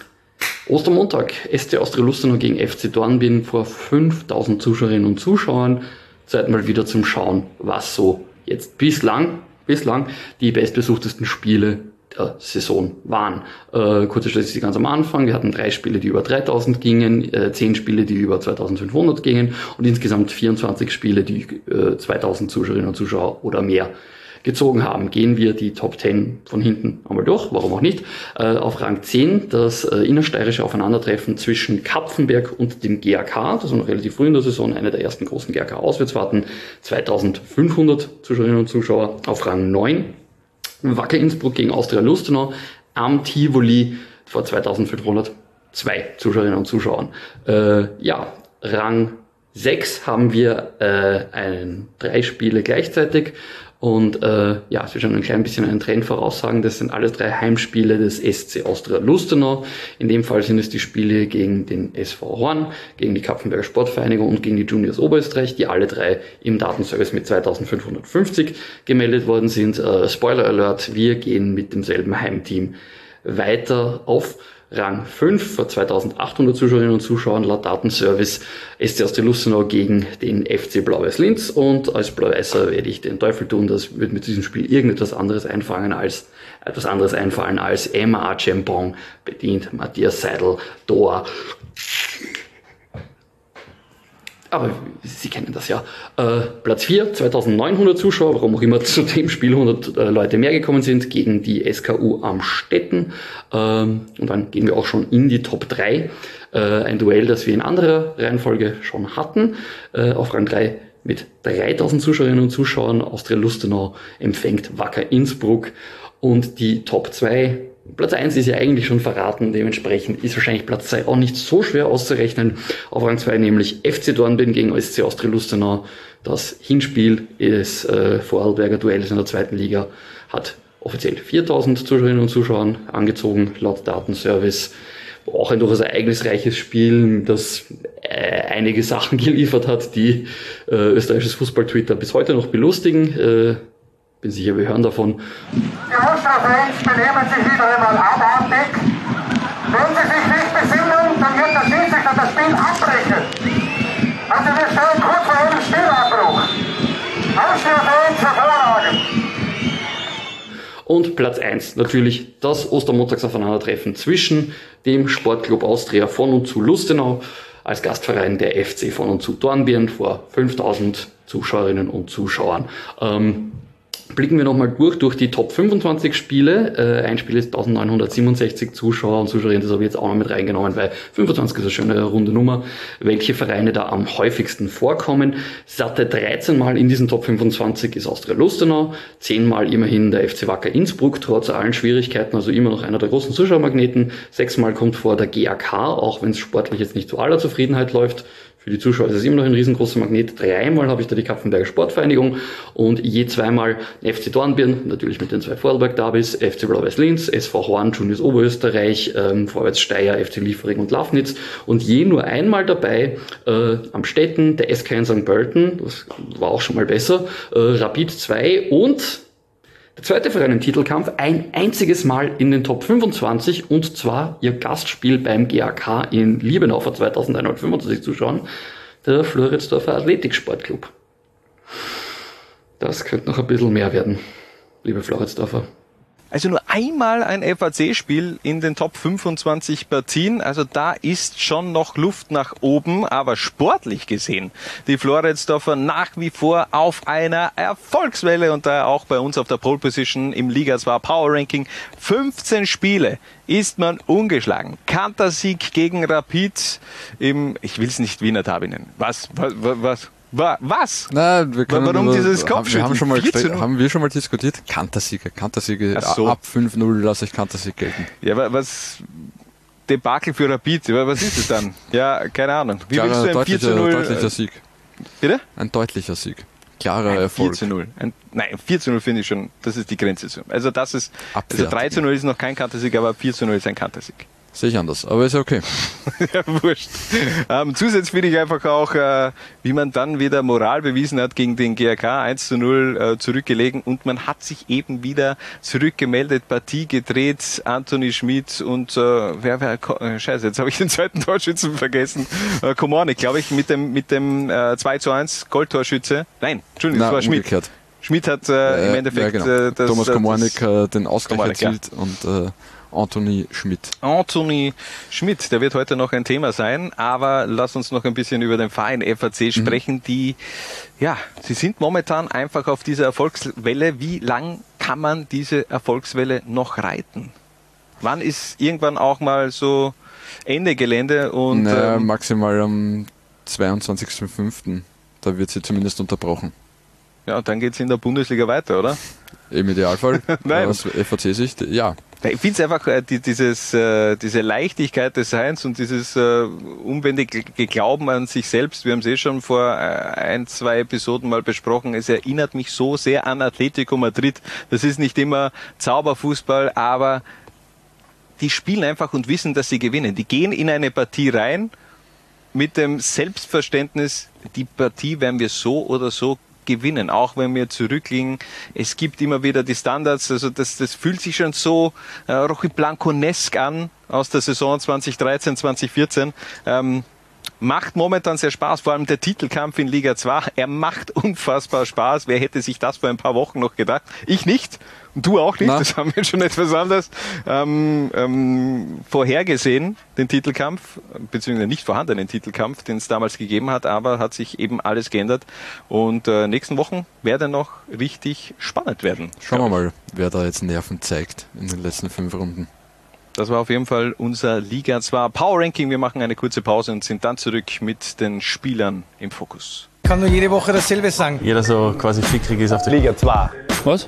Ostermontag, SC Austria Lustenau gegen FC Dornbirn vor 5000 Zuschauerinnen und Zuschauern. Zeit mal wieder zum Schauen, was so jetzt bislang, bislang die bestbesuchtesten Spiele der Saison waren. Äh, kurze Statistik ganz am Anfang. Wir hatten drei Spiele, die über 3000 gingen, äh, zehn Spiele, die über 2500 gingen und insgesamt 24 Spiele, die äh, 2000 Zuschauerinnen und Zuschauer oder mehr gezogen haben. Gehen wir die Top 10 von hinten einmal durch, warum auch nicht. Äh, auf Rang 10 das äh, innersteirische Aufeinandertreffen zwischen Kapfenberg und dem GAK, das war noch relativ früh in der Saison, eine der ersten großen GAK-Auswärtsfahrten, 2500 Zuschauerinnen und Zuschauer. Auf Rang 9 Wacker Innsbruck gegen Austria Lustenau am Tivoli vor 2502 Zuschauerinnen und Zuschauern. Äh, ja, Rang 6 haben wir äh, ein, drei Spiele gleichzeitig und äh, ja, es wird schon ein klein bisschen einen Trend voraussagen. Das sind alles drei Heimspiele des SC Austria Lustenau. In dem Fall sind es die Spiele gegen den SV Horn, gegen die Kapfenberger Sportvereinigung und gegen die Juniors Oberösterreich, die alle drei im Datenservice mit 2550 gemeldet worden sind. Äh, Spoiler Alert, wir gehen mit demselben Heimteam weiter auf. Rang 5 vor 2800 Zuschauerinnen und Zuschauern laut Datenservice aus der Lustenau gegen den FC Blau-Weiß Linz. Und als Blau-Weißer werde ich den Teufel tun, das wird mit diesem Spiel irgendetwas anderes einfangen als etwas anderes einfallen als MA Chambon bedient Matthias Seidel Dor aber Sie kennen das ja. Äh, Platz 4, 2900 Zuschauer, warum auch immer zu dem Spiel 100 äh, Leute mehr gekommen sind, gegen die SKU am Städten. Ähm, und dann gehen wir auch schon in die Top 3. Äh, ein Duell, das wir in anderer Reihenfolge schon hatten. Äh, auf Rang 3 mit 3000 Zuschauerinnen und Zuschauern. Austria Lustenau empfängt Wacker Innsbruck. Und die Top 2 Platz 1 ist ja eigentlich schon verraten, dementsprechend ist wahrscheinlich Platz 2 auch nicht so schwer auszurechnen. Auf Rang 2 nämlich FC Dornbirn gegen SC Austria Lustenau. Das Hinspiel des äh, Vorarlberger Duells in der zweiten Liga hat offiziell 4000 Zuschauerinnen und Zuschauer angezogen, laut Datenservice. Auch ein durchaus ereignisreiches Spiel, das äh, einige Sachen geliefert hat, die äh, österreichisches Fußball-Twitter bis heute noch belustigen. Äh, bin sicher, wir hören davon. Die Musterfans benehmen sich wieder einmal abartig. Wenn sie sich nicht besinnen, dann wird der Schiedsrichter das Spiel abbrechen. Also wir stehen kurz vor einem Spielabbruch. Austria-Fans hervorragend. Und Platz 1 natürlich das Ostermontagsaufeinandertreffen zwischen dem Sportclub Austria von und zu Lustenau als Gastverein der FC von und zu Dornbirn vor 5000 Zuschauerinnen und Zuschauern. Ähm, Blicken wir nochmal durch, durch die Top 25 Spiele. Äh, ein Spiel ist 1967 Zuschauer und Zuschauerinnen, das habe ich jetzt auch noch mit reingenommen, weil 25 ist eine schöne runde Nummer. Welche Vereine da am häufigsten vorkommen? Satte 13 Mal in diesen Top 25 ist Austria Lustenau, 10 Mal immerhin der FC Wacker Innsbruck, trotz allen Schwierigkeiten, also immer noch einer der großen Zuschauermagneten. Sechs Mal kommt vor der GAK, auch wenn es sportlich jetzt nicht zu aller Zufriedenheit läuft. Für die Zuschauer ist es immer noch ein riesengroßer Magnet. Dreimal habe ich da die Kapfenberger Sportvereinigung und je zweimal FC Dornbirn, natürlich mit den zwei Vorarlberg-Derbys, FC Blau-Weiß Linz, SV Horn, Juniors Oberösterreich, ähm, Vorwärts Steyr, FC Liefering und Lafnitz und je nur einmal dabei äh, am Städten, der SK in St. Pölten, das war auch schon mal besser, äh, Rapid 2 und der zweite Verein im Titelkampf ein einziges Mal in den Top 25 und zwar ihr Gastspiel beim GAK in Liebenau vor 2125 Zuschauern, der Floridsdorfer Athletiksportclub. Das könnte noch ein bisschen mehr werden, liebe Floridsdorfer. Also nur einmal ein FAC-Spiel in den Top 25 Partien. Also da ist schon noch Luft nach oben, aber sportlich gesehen die Floridsdorfer nach wie vor auf einer Erfolgswelle und da auch bei uns auf der Pole Position im Liga 2 Power Ranking. 15 Spiele ist man ungeschlagen. Kantersieg gegen Rapid im, ich will es nicht Wiener Derby nennen. Was, was, was? Was? Na, wir können Warum nur, dieses Kopfschütteln? Haben, schon mal, 4 zu 0. haben wir schon mal diskutiert? Kantersiege, Kantersiege, so. ab 5-0 lasse ich Kantersieg gelten. Ja, wa- was Debakel für Rapid, wa- was ist es dann? Ja, keine Ahnung. Wie Klarer, willst du ein 4 zu deutlicher, 0? deutlicher Sieg. Bitte? Ein deutlicher Sieg. Klarer Ein 4 Erfolg. zu 0. Ein, nein, 4 zu 0 finde ich schon, das ist die Grenze. zu- Also das ist, also Abfertigen. 3 zu 0 ist noch kein Kantersieg, aber 4 zu 0 ist ein Kantersieg. Sehe ich anders, aber ist ja okay. ja, wurscht. Ähm, zusätzlich finde ich einfach auch, äh, wie man dann wieder Moral bewiesen hat gegen den GRK 1 zu 0 äh, zurückgelegen und man hat sich eben wieder zurückgemeldet, Partie gedreht, Anthony Schmidt und äh, wer, wer, äh, scheiße, jetzt habe ich den zweiten Torschützen vergessen, äh, Komornik, glaube ich, mit dem, mit dem äh, 2 zu 1 Goldtorschütze. Nein, Entschuldigung, das war Schmidt. umgekehrt. Schmidt hat äh, im Äh, Endeffekt ja, genau. äh, das, Thomas Komornik das, äh, den Ausgleich Komornik, ja. erzielt und äh, Anthony Schmidt. Anthony Schmidt, der wird heute noch ein Thema sein, aber lass uns noch ein bisschen über den Verein FAC sprechen, die, ja, sie sind momentan einfach auf dieser Erfolgswelle. Wie lang kann man diese Erfolgswelle noch reiten? Wann ist irgendwann auch mal so Ende Gelände und naja, ähm, maximal am 22.05. Da wird sie zumindest unterbrochen. ja, und dann geht's in der Bundesliga weiter, oder? Im Idealfall. Nein. Aus FAC-Sicht, ja. Ich finde es einfach, äh, die, dieses, äh, diese Leichtigkeit des Seins und dieses äh, unbändige Glauben an sich selbst, wir haben es eh schon vor äh, ein, zwei Episoden mal besprochen, es erinnert mich so sehr an Atletico Madrid. Das ist nicht immer Zauberfußball, aber die spielen einfach und wissen, dass sie gewinnen. Die gehen in eine Partie rein mit dem Selbstverständnis, die Partie werden wir so oder so gewinnen, auch wenn wir zurückliegen. Es gibt immer wieder die Standards, also das, das fühlt sich schon so äh, Rochi Blanconesk an aus der Saison 2013, 2014. Ähm, macht momentan sehr Spaß, vor allem der Titelkampf in Liga 2. Er macht unfassbar Spaß. Wer hätte sich das vor ein paar Wochen noch gedacht? Ich nicht. Und du auch nicht. Na. Das haben wir schon etwas anders ähm, ähm, vorhergesehen, den Titelkampf, beziehungsweise nicht vorhandenen Titelkampf, den es damals gegeben hat, aber hat sich eben alles geändert. Und äh, nächsten Wochen werden noch richtig spannend werden. Schauen wir mal, wer da jetzt Nerven zeigt in den letzten fünf Runden. Das war auf jeden Fall unser Liga 2 Power Ranking. Wir machen eine kurze Pause und sind dann zurück mit den Spielern im Fokus. Ich kann nur jede Woche dasselbe sagen. Jeder so quasi fickrig ist auf der Liga 2. Was?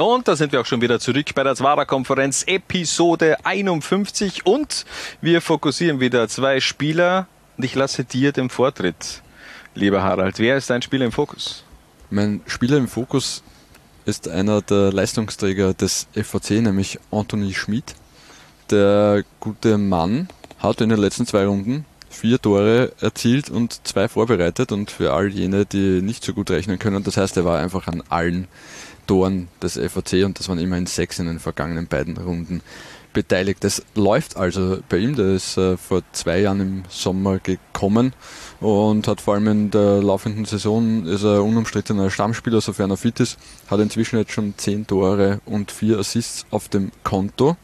Und da sind wir auch schon wieder zurück bei der Zwara-Konferenz Episode 51 und wir fokussieren wieder zwei Spieler und ich lasse dir den Vortritt, lieber Harald. Wer ist dein Spieler im Fokus? Mein Spieler im Fokus ist einer der Leistungsträger des FAC, nämlich Anthony Schmid. Der gute Mann hat in den letzten zwei Runden vier Tore erzielt und zwei vorbereitet und für all jene, die nicht so gut rechnen können, das heißt, er war einfach an allen Toren des FAC und das waren immerhin sechs in den vergangenen beiden Runden beteiligt. Das läuft also bei ihm, der ist äh, vor zwei Jahren im Sommer gekommen und hat vor allem in der laufenden Saison ist er unumstrittener Stammspieler, sofern er fit ist, hat inzwischen jetzt schon zehn Tore und vier Assists auf dem Konto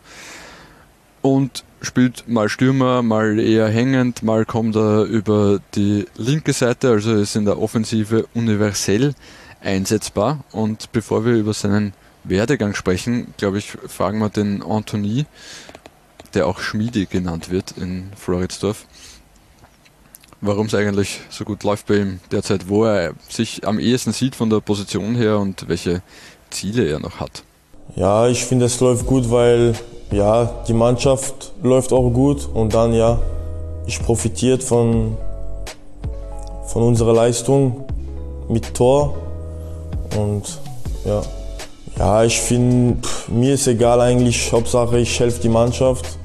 und spielt mal Stürmer, mal eher hängend, mal kommt er über die linke Seite, also ist in der Offensive universell einsetzbar. Und bevor wir über seinen Werdegang sprechen, glaube ich, fragen wir den Anthony, der auch Schmiede genannt wird in Floridsdorf, warum es eigentlich so gut läuft bei ihm derzeit, wo er sich am ehesten sieht von der Position her und welche Ziele er noch hat. Ja, ich finde, es läuft gut, weil ja, die Mannschaft läuft auch gut und dann ja, ich profitiert von, von unserer Leistung mit Tor und ja. Ja, ich finde, mir ist egal eigentlich, Hauptsache ich helfe die Mannschaft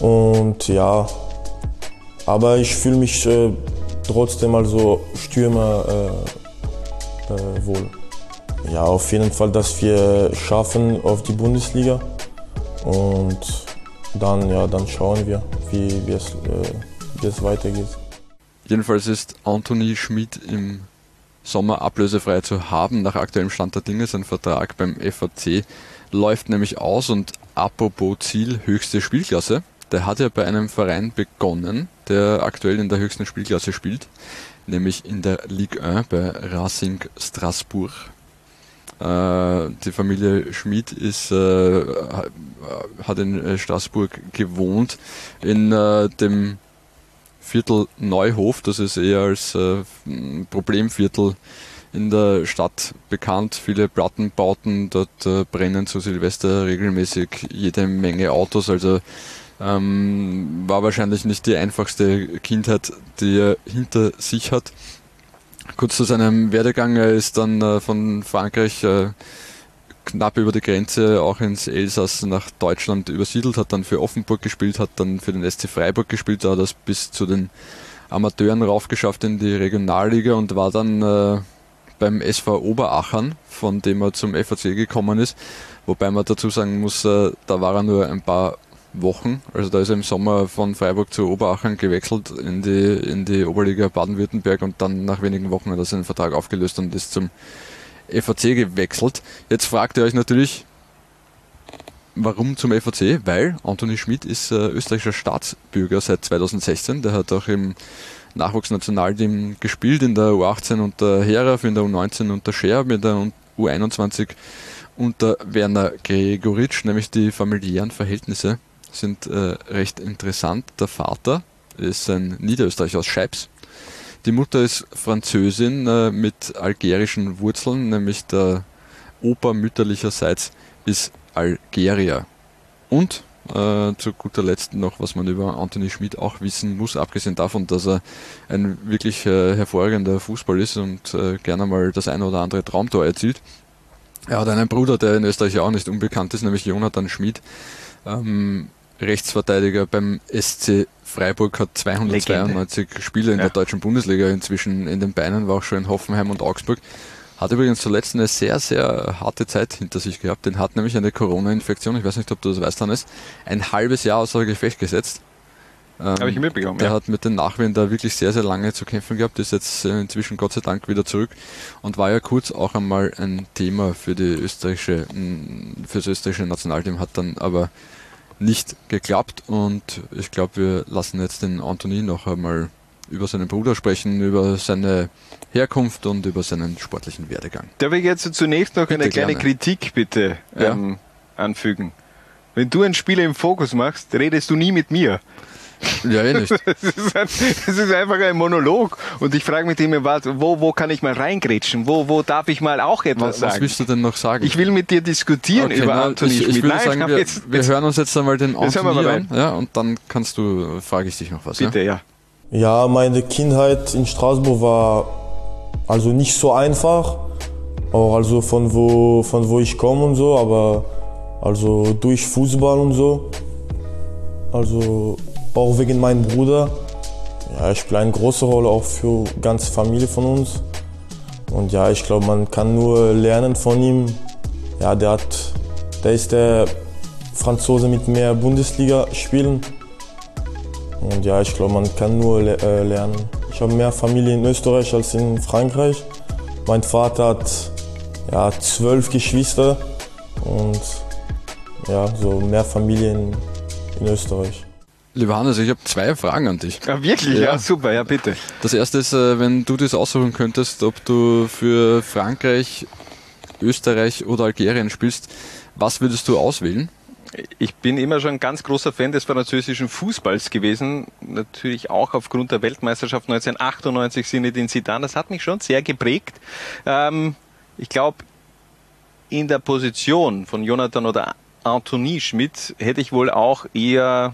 und ja, aber ich fühle mich äh, trotzdem also Stürmer äh, äh, wohl. Ja, auf jeden Fall, dass wir schaffen auf die Bundesliga und dann, ja, dann schauen wir, wie, äh, es weitergeht. Jedenfalls ist Anthony Schmid im Sommer ablösefrei zu haben nach aktuellem Stand der Dinge. Sein Vertrag beim FAC läuft nämlich aus und apropos Ziel höchste Spielklasse. Der hat ja bei einem Verein begonnen, der aktuell in der höchsten Spielklasse spielt, nämlich in der Ligue 1 bei Racing Strasbourg. Äh, die Familie Schmid ist, äh, hat in Straßburg gewohnt, in äh, dem Viertel Neuhof, das ist eher als äh, Problemviertel in der Stadt bekannt. Viele Plattenbauten, dort äh, brennen zu Silvester regelmäßig jede Menge Autos, also ähm, war wahrscheinlich nicht die einfachste Kindheit, die er hinter sich hat. Kurz zu seinem Werdegang, er ist dann äh, von Frankreich äh, knapp über die Grenze auch ins Elsass nach Deutschland übersiedelt, hat dann für Offenburg gespielt, hat dann für den SC Freiburg gespielt, da hat das bis zu den Amateuren raufgeschafft in die Regionalliga und war dann äh, beim SV Oberachern, von dem er zum FAC gekommen ist. Wobei man dazu sagen muss, äh, da war er nur ein paar Wochen. Also da ist er im Sommer von Freiburg zu Oberachern gewechselt in die, in die Oberliga Baden-Württemberg und dann nach wenigen Wochen hat er seinen Vertrag aufgelöst und ist zum FAC gewechselt. Jetzt fragt ihr euch natürlich, warum zum FAC? Weil Anthony Schmidt ist äh, österreichischer Staatsbürger seit 2016. Der hat auch im Nachwuchsnationalteam gespielt, in der U18 unter Herav, in der U19 unter Scherb, in der U21 unter Werner Gregoritsch, nämlich die familiären Verhältnisse sind äh, recht interessant. Der Vater ist ein Niederösterreicher aus Scheibs. Die Mutter ist Französin äh, mit algerischen Wurzeln, nämlich der Opa mütterlicherseits ist Algerier. Und äh, zu guter Letzt noch, was man über Anthony Schmidt auch wissen muss, abgesehen davon, dass er ein wirklich äh, hervorragender Fußball ist und äh, gerne mal das eine oder andere Traumtor erzielt. Er hat einen Bruder, der in Österreich auch nicht unbekannt ist, nämlich Jonathan Schmid. Ähm, Rechtsverteidiger beim SC Freiburg hat 292 Legende. Spiele in ja. der deutschen Bundesliga inzwischen in den Beinen, war auch schon in Hoffenheim und Augsburg. Hat übrigens zuletzt eine sehr, sehr harte Zeit hinter sich gehabt. Den hat nämlich eine Corona-Infektion, ich weiß nicht, ob du das weißt, Hannes, ein halbes Jahr außer Gefecht gesetzt. Ähm, Habe ich mitbekommen. Der ja. hat mit den Nachwehen da wirklich sehr, sehr lange zu kämpfen gehabt, ist jetzt äh, inzwischen Gott sei Dank wieder zurück und war ja kurz auch einmal ein Thema für die österreichische, für das österreichische Nationalteam, hat dann aber nicht geklappt und ich glaube, wir lassen jetzt den Anthony noch einmal über seinen Bruder sprechen, über seine Herkunft und über seinen sportlichen Werdegang. Darf ich jetzt zunächst noch bitte eine kleine gerne. Kritik bitte ähm, ja. anfügen? Wenn du einen Spieler im Fokus machst, redest du nie mit mir. Ja, eh nicht. Das ist, ein, ist einfach ein Monolog. Und ich frage mich immer, wo, wo kann ich mal reingrätschen? Wo, wo darf ich mal auch etwas was, sagen? Was willst du denn noch sagen? Ich will mit dir diskutieren okay, über na, Anthony ich, Schmidt. Ich würde Nein, sagen, wir, jetzt, wir hören uns jetzt einmal den Anthony an. Ja, und dann kannst du, frage ich dich noch was. Bitte, ja. ja. Ja, meine Kindheit in Straßburg war also nicht so einfach. Auch also von wo, von wo ich komme und so, aber also durch Fußball und so. Also auch wegen meinem Bruder. ja, ich spiele eine große Rolle auch für die ganze Familie von uns. Und ja, ich glaube, man kann nur lernen von ihm. Ja, der, hat, der ist der Franzose mit mehr Bundesliga-Spielen. Und ja, ich glaube, man kann nur le äh, lernen. Ich habe mehr Familie in Österreich als in Frankreich. Mein Vater hat ja, zwölf Geschwister und ja, so mehr Familie in, in Österreich. Lieber Hannes, ich habe zwei Fragen an dich. Ja, wirklich? Ja. ja. super, ja bitte. Das erste ist, äh, wenn du das aussuchen könntest, ob du für Frankreich, Österreich oder Algerien spielst, was würdest du auswählen? Ich bin immer schon ein ganz großer Fan des französischen Fußballs gewesen. Natürlich auch aufgrund der Weltmeisterschaft 1998 Zinedine Zidane. Das hat mich schon sehr geprägt. Ähm, ich glaube, in der Position von Jonathan oder Anthony Schmidt hätte ich wohl auch eher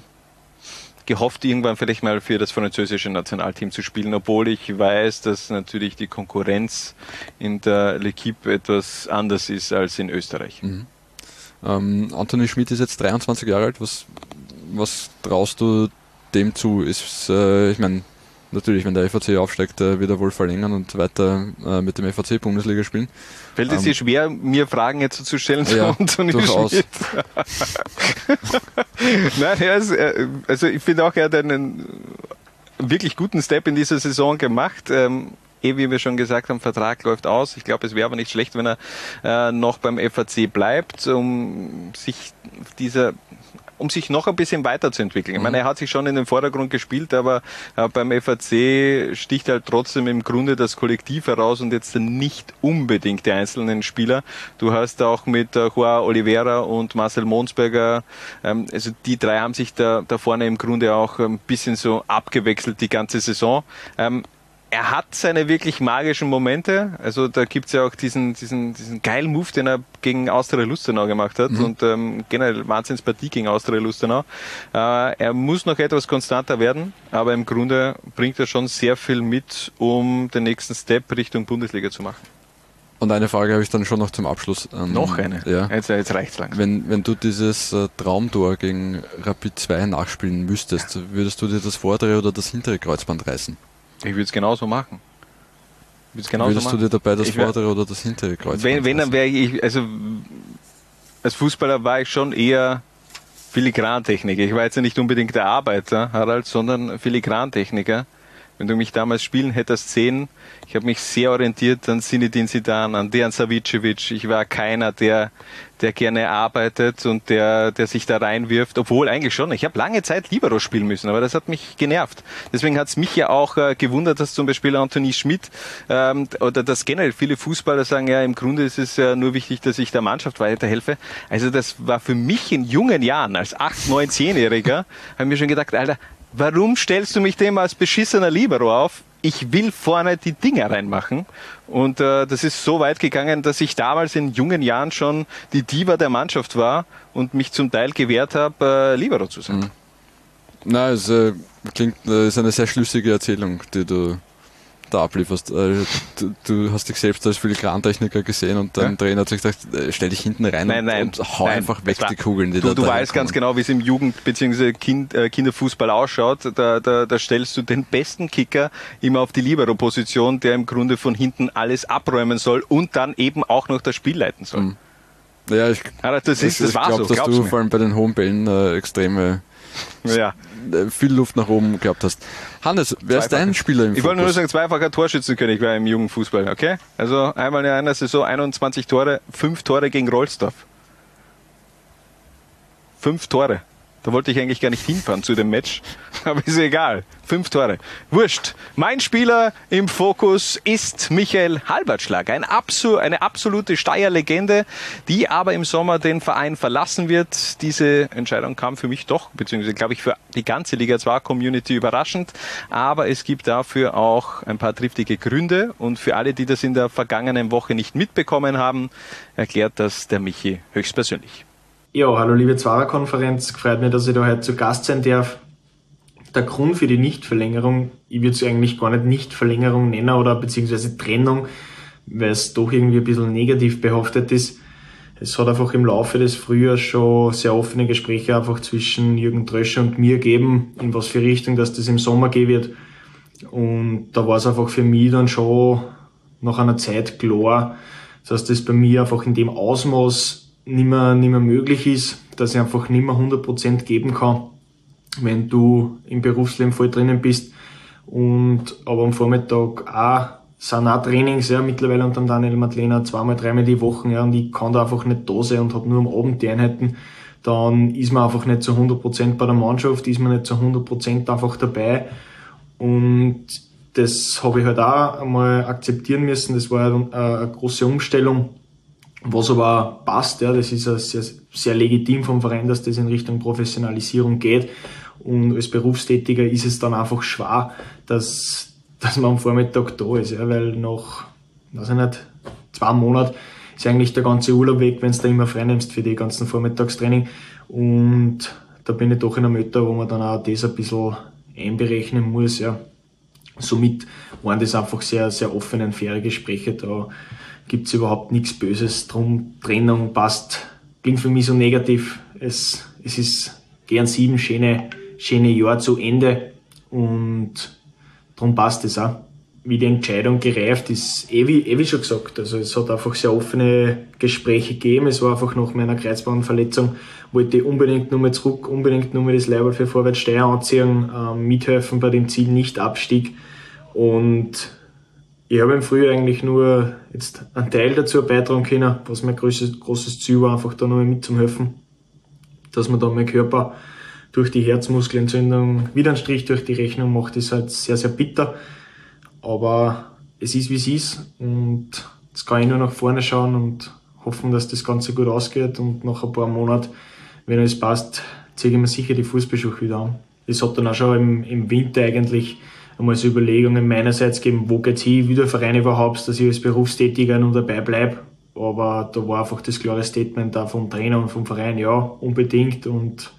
gehofft, irgendwann vielleicht mal für das französische Nationalteam zu spielen, obwohl ich weiß, dass natürlich die Konkurrenz in der L'Equipe etwas anders ist als in Österreich. Mhm. Ähm, Anthony Schmidt ist jetzt 23 Jahre alt. Was, was traust du dem zu? Ist, äh, ich meine, natürlich, wenn der FAC aufsteigt, äh, wird er wohl verlängern und weiter äh, mit dem FAC Bundesliga spielen. Fällt es ähm, dir schwer, mir Fragen jetzt zu stellen zu ja, Anthony durchaus. Schmidt? Nein, er ist, äh, also ich finde auch, er hat einen wirklich guten Step in dieser Saison gemacht. Ähm, eh, wie wir schon gesagt haben, Vertrag läuft aus. Ich glaube, es wäre aber nicht schlecht, wenn er äh, noch beim FAC bleibt, um sich dieser um sich noch ein bisschen weiterzuentwickeln. Ich meine, er hat sich schon in den Vordergrund gespielt, aber äh, beim FAC sticht halt trotzdem im Grunde das Kollektiv heraus und jetzt nicht unbedingt die einzelnen Spieler. Du hast auch mit äh, Juan Oliveira und Marcel Monsberger, ähm, also die drei haben sich da, da vorne im Grunde auch ein bisschen so abgewechselt die ganze Saison. Er hat seine wirklich magischen Momente. Also da gibt's ja auch diesen, diesen, diesen geilen Move, den er gegen Austria Lustenau gemacht hat mhm. und ähm, generell Wahnsinnspartie gegen Austria Lustenau. Äh, er muss noch etwas konstanter werden, aber im Grunde bringt er schon sehr viel mit, um den nächsten Step Richtung Bundesliga zu machen. Und eine Frage habe ich dann schon noch zum Abschluss. Ähm, noch eine? Ja. Jetzt, jetzt reicht's langsam. Wenn, wenn du dieses äh, Traumtor gegen Rapid 2 nachspielen müsstest, würdest du dir das vordere oder das hintere Kreuzband reißen? Ich würde es genauso machen. Genauso Würdest machen. du dir dabei das vordere oder das hintere Kreuz Wenn, wenn dann wäre ich, also als Fußballer war ich schon eher Filigrantechniker. Ich war jetzt nicht unbedingt der Arbeiter, Harald, sondern Filigrantechniker. Wenn du mich damals spielen hättest sehen, ich habe mich sehr orientiert an Sinidin Sidan, an Dejan Savicevic. Ich war keiner, der, der gerne arbeitet und der, der sich da reinwirft. Obwohl eigentlich schon. Ich habe lange Zeit Libero spielen müssen, aber das hat mich genervt. Deswegen hat es mich ja auch äh, gewundert, dass zum Beispiel Anthony Schmidt ähm, oder dass generell viele Fußballer sagen, ja, im Grunde ist es ja nur wichtig, dass ich der Mannschaft weiterhelfe. Also das war für mich in jungen Jahren, als 8, 9, 10-Jähriger, habe mir schon gedacht, Alter, warum stellst du mich dem als beschissener Libero auf? Ich will vorne die Dinge reinmachen. Und äh, das ist so weit gegangen, dass ich damals in jungen Jahren schon die Diva der Mannschaft war und mich zum Teil gewehrt habe, äh, Libero zu sein. Mhm. Na, es äh, klingt, äh, ist eine sehr schlüssige Erzählung, die du da ablieferst. Äh, du, du, hast dich selbst als Filigrantechniker gesehen und dein ja. Trainer hat sich gedacht, äh, stell dich hinten rein nein, nein, und, hau nein, einfach weg die Kugeln, die du, Du weißt ganz genau, wie es im Jugend- bzw. Kind, äh, Kinderfußball ausschaut. Da, da, da stellst du den besten Kicker immer auf die Libero-Position, der im Grunde von hinten alles abräumen soll und dann eben auch noch das Spiel leiten soll. Mhm. Ja, ich, ja, das, ist, das, das war glaub, so. dass du mir. vor allem bei den hohen Bällen äh, extreme ja. Äh, viel Luft nach oben gehabt hast. Hannes, wer ist dein Spieler im Ich Fokus? wollte nur sagen, zweifacher Torschützenkönig war im jungen Fußball, okay? Also einmal in einer Saison 21 Tore, fünf Tore gegen Rollsdorf. Fünf Tore. Da wollte ich eigentlich gar nicht hinfahren zu dem Match, aber ist egal. Fünf Tore. Wurscht. Mein Spieler im Fokus ist Michael Halbertschlag, ein Absu eine absolute Steyr-Legende, die aber im Sommer den Verein verlassen wird. Diese Entscheidung kam für mich doch, beziehungsweise glaube ich für die ganze Liga 2 Community überraschend, aber es gibt dafür auch ein paar triftige Gründe und für alle, die das in der vergangenen Woche nicht mitbekommen haben, erklärt das der Michi höchstpersönlich. Ja, hallo liebe Zwarer-Konferenz. Freut mich, dass ich da heute zu Gast sein darf. Der Grund für die Nichtverlängerung, ich würde es eigentlich gar nicht Nichtverlängerung nennen oder beziehungsweise Trennung, weil es doch irgendwie ein bisschen negativ behaftet ist. Es hat einfach im Laufe des Frühjahrs schon sehr offene Gespräche einfach zwischen Jürgen Tröscher und mir gegeben, in was für Richtung dass das im Sommer gehen wird. Und da war es einfach für mich dann schon nach einer Zeit klar, dass das bei mir einfach in dem Ausmaß nicht mehr, nicht mehr möglich ist, dass ich einfach nicht mehr 100% geben kann, wenn du im Berufsleben voll drinnen bist. Und aber am Vormittag auch sind auch Trainings ja, mittlerweile unter Daniel Madlena zweimal, dreimal die Woche ja, und ich kann da einfach nicht da sein und habe nur am Abend die Einheiten, dann ist man einfach nicht zu 100% bei der Mannschaft, ist man nicht zu 100% einfach dabei. Und das habe ich halt auch einmal akzeptieren müssen, das war eine, eine große Umstellung, was aber passt, ja, das ist ja sehr, sehr legitim vom Verein, dass das in Richtung Professionalisierung geht und als Berufstätiger ist es dann einfach schwer, dass dass man am Vormittag da ist, ja, weil nach, weiß ich nicht, zwei Monaten ist eigentlich der ganze Urlaub weg, wenn du da immer frei nimmst für die ganzen Vormittagstraining. Und da bin ich doch in einem Alter, wo man dann auch das ein bisschen einberechnen muss, ja. Somit waren das einfach sehr, sehr offene und faire Gespräche. Da gibt es überhaupt nichts Böses drum. Trennung passt, klingt für mich so negativ. Es, es ist gern sieben schöne, schöne Jahre zu Ende und Darum passt es auch. Wie die Entscheidung gereift ist, eh wie, eh schon gesagt. Also es hat einfach sehr offene Gespräche gegeben. Es war einfach nach meiner Kreuzbandverletzung, wollte ich unbedingt nur mal zurück, unbedingt nur mal das Leiber für Vorwärtssteier anziehen, ähm, mithelfen bei dem Ziel nicht Abstieg. Und ich habe im Frühjahr eigentlich nur jetzt einen Teil dazu beitragen können, was mein größtes, großes Ziel war, einfach da nochmal mitzuhelfen, dass man da mein Körper durch die Herzmuskelentzündung wieder einen Strich durch die Rechnung macht, ist halt sehr, sehr bitter. Aber es ist, wie es ist. Und jetzt kann ich nur nach vorne schauen und hoffen, dass das Ganze gut ausgeht. Und nach ein paar Monaten, wenn alles passt, ziehe ich mir sicher die Fußballschuhe wieder an. Es hat dann auch schon im, im Winter eigentlich einmal so Überlegungen meinerseits gegeben, wo geht's hin, wie der Verein überhaupt, dass ich als Berufstätiger noch dabei bleibe. Aber da war einfach das klare Statement da vom Trainer und vom Verein, ja, unbedingt. Und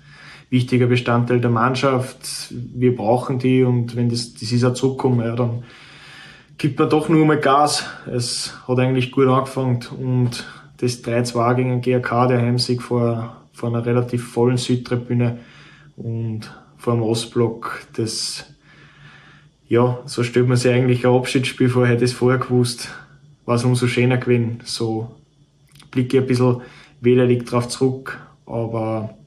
wichtiger Bestandteil der Mannschaft. Wir brauchen die und wenn das, das ist auch zurückkommen, ja, dann gibt man doch nur mal Gas. Es hat eigentlich gut angefangen und das 3-2 gegen den GRK, der Heimsieg vor, vor einer relativ vollen Südtribüne und vor dem Ostblock, das, ja, so stellt man sich eigentlich ein Abschiedsspiel vor, hätte es vorher gewusst, war es umso schöner gewesen. So blicke ich ein bisschen wehleidig drauf zurück, aber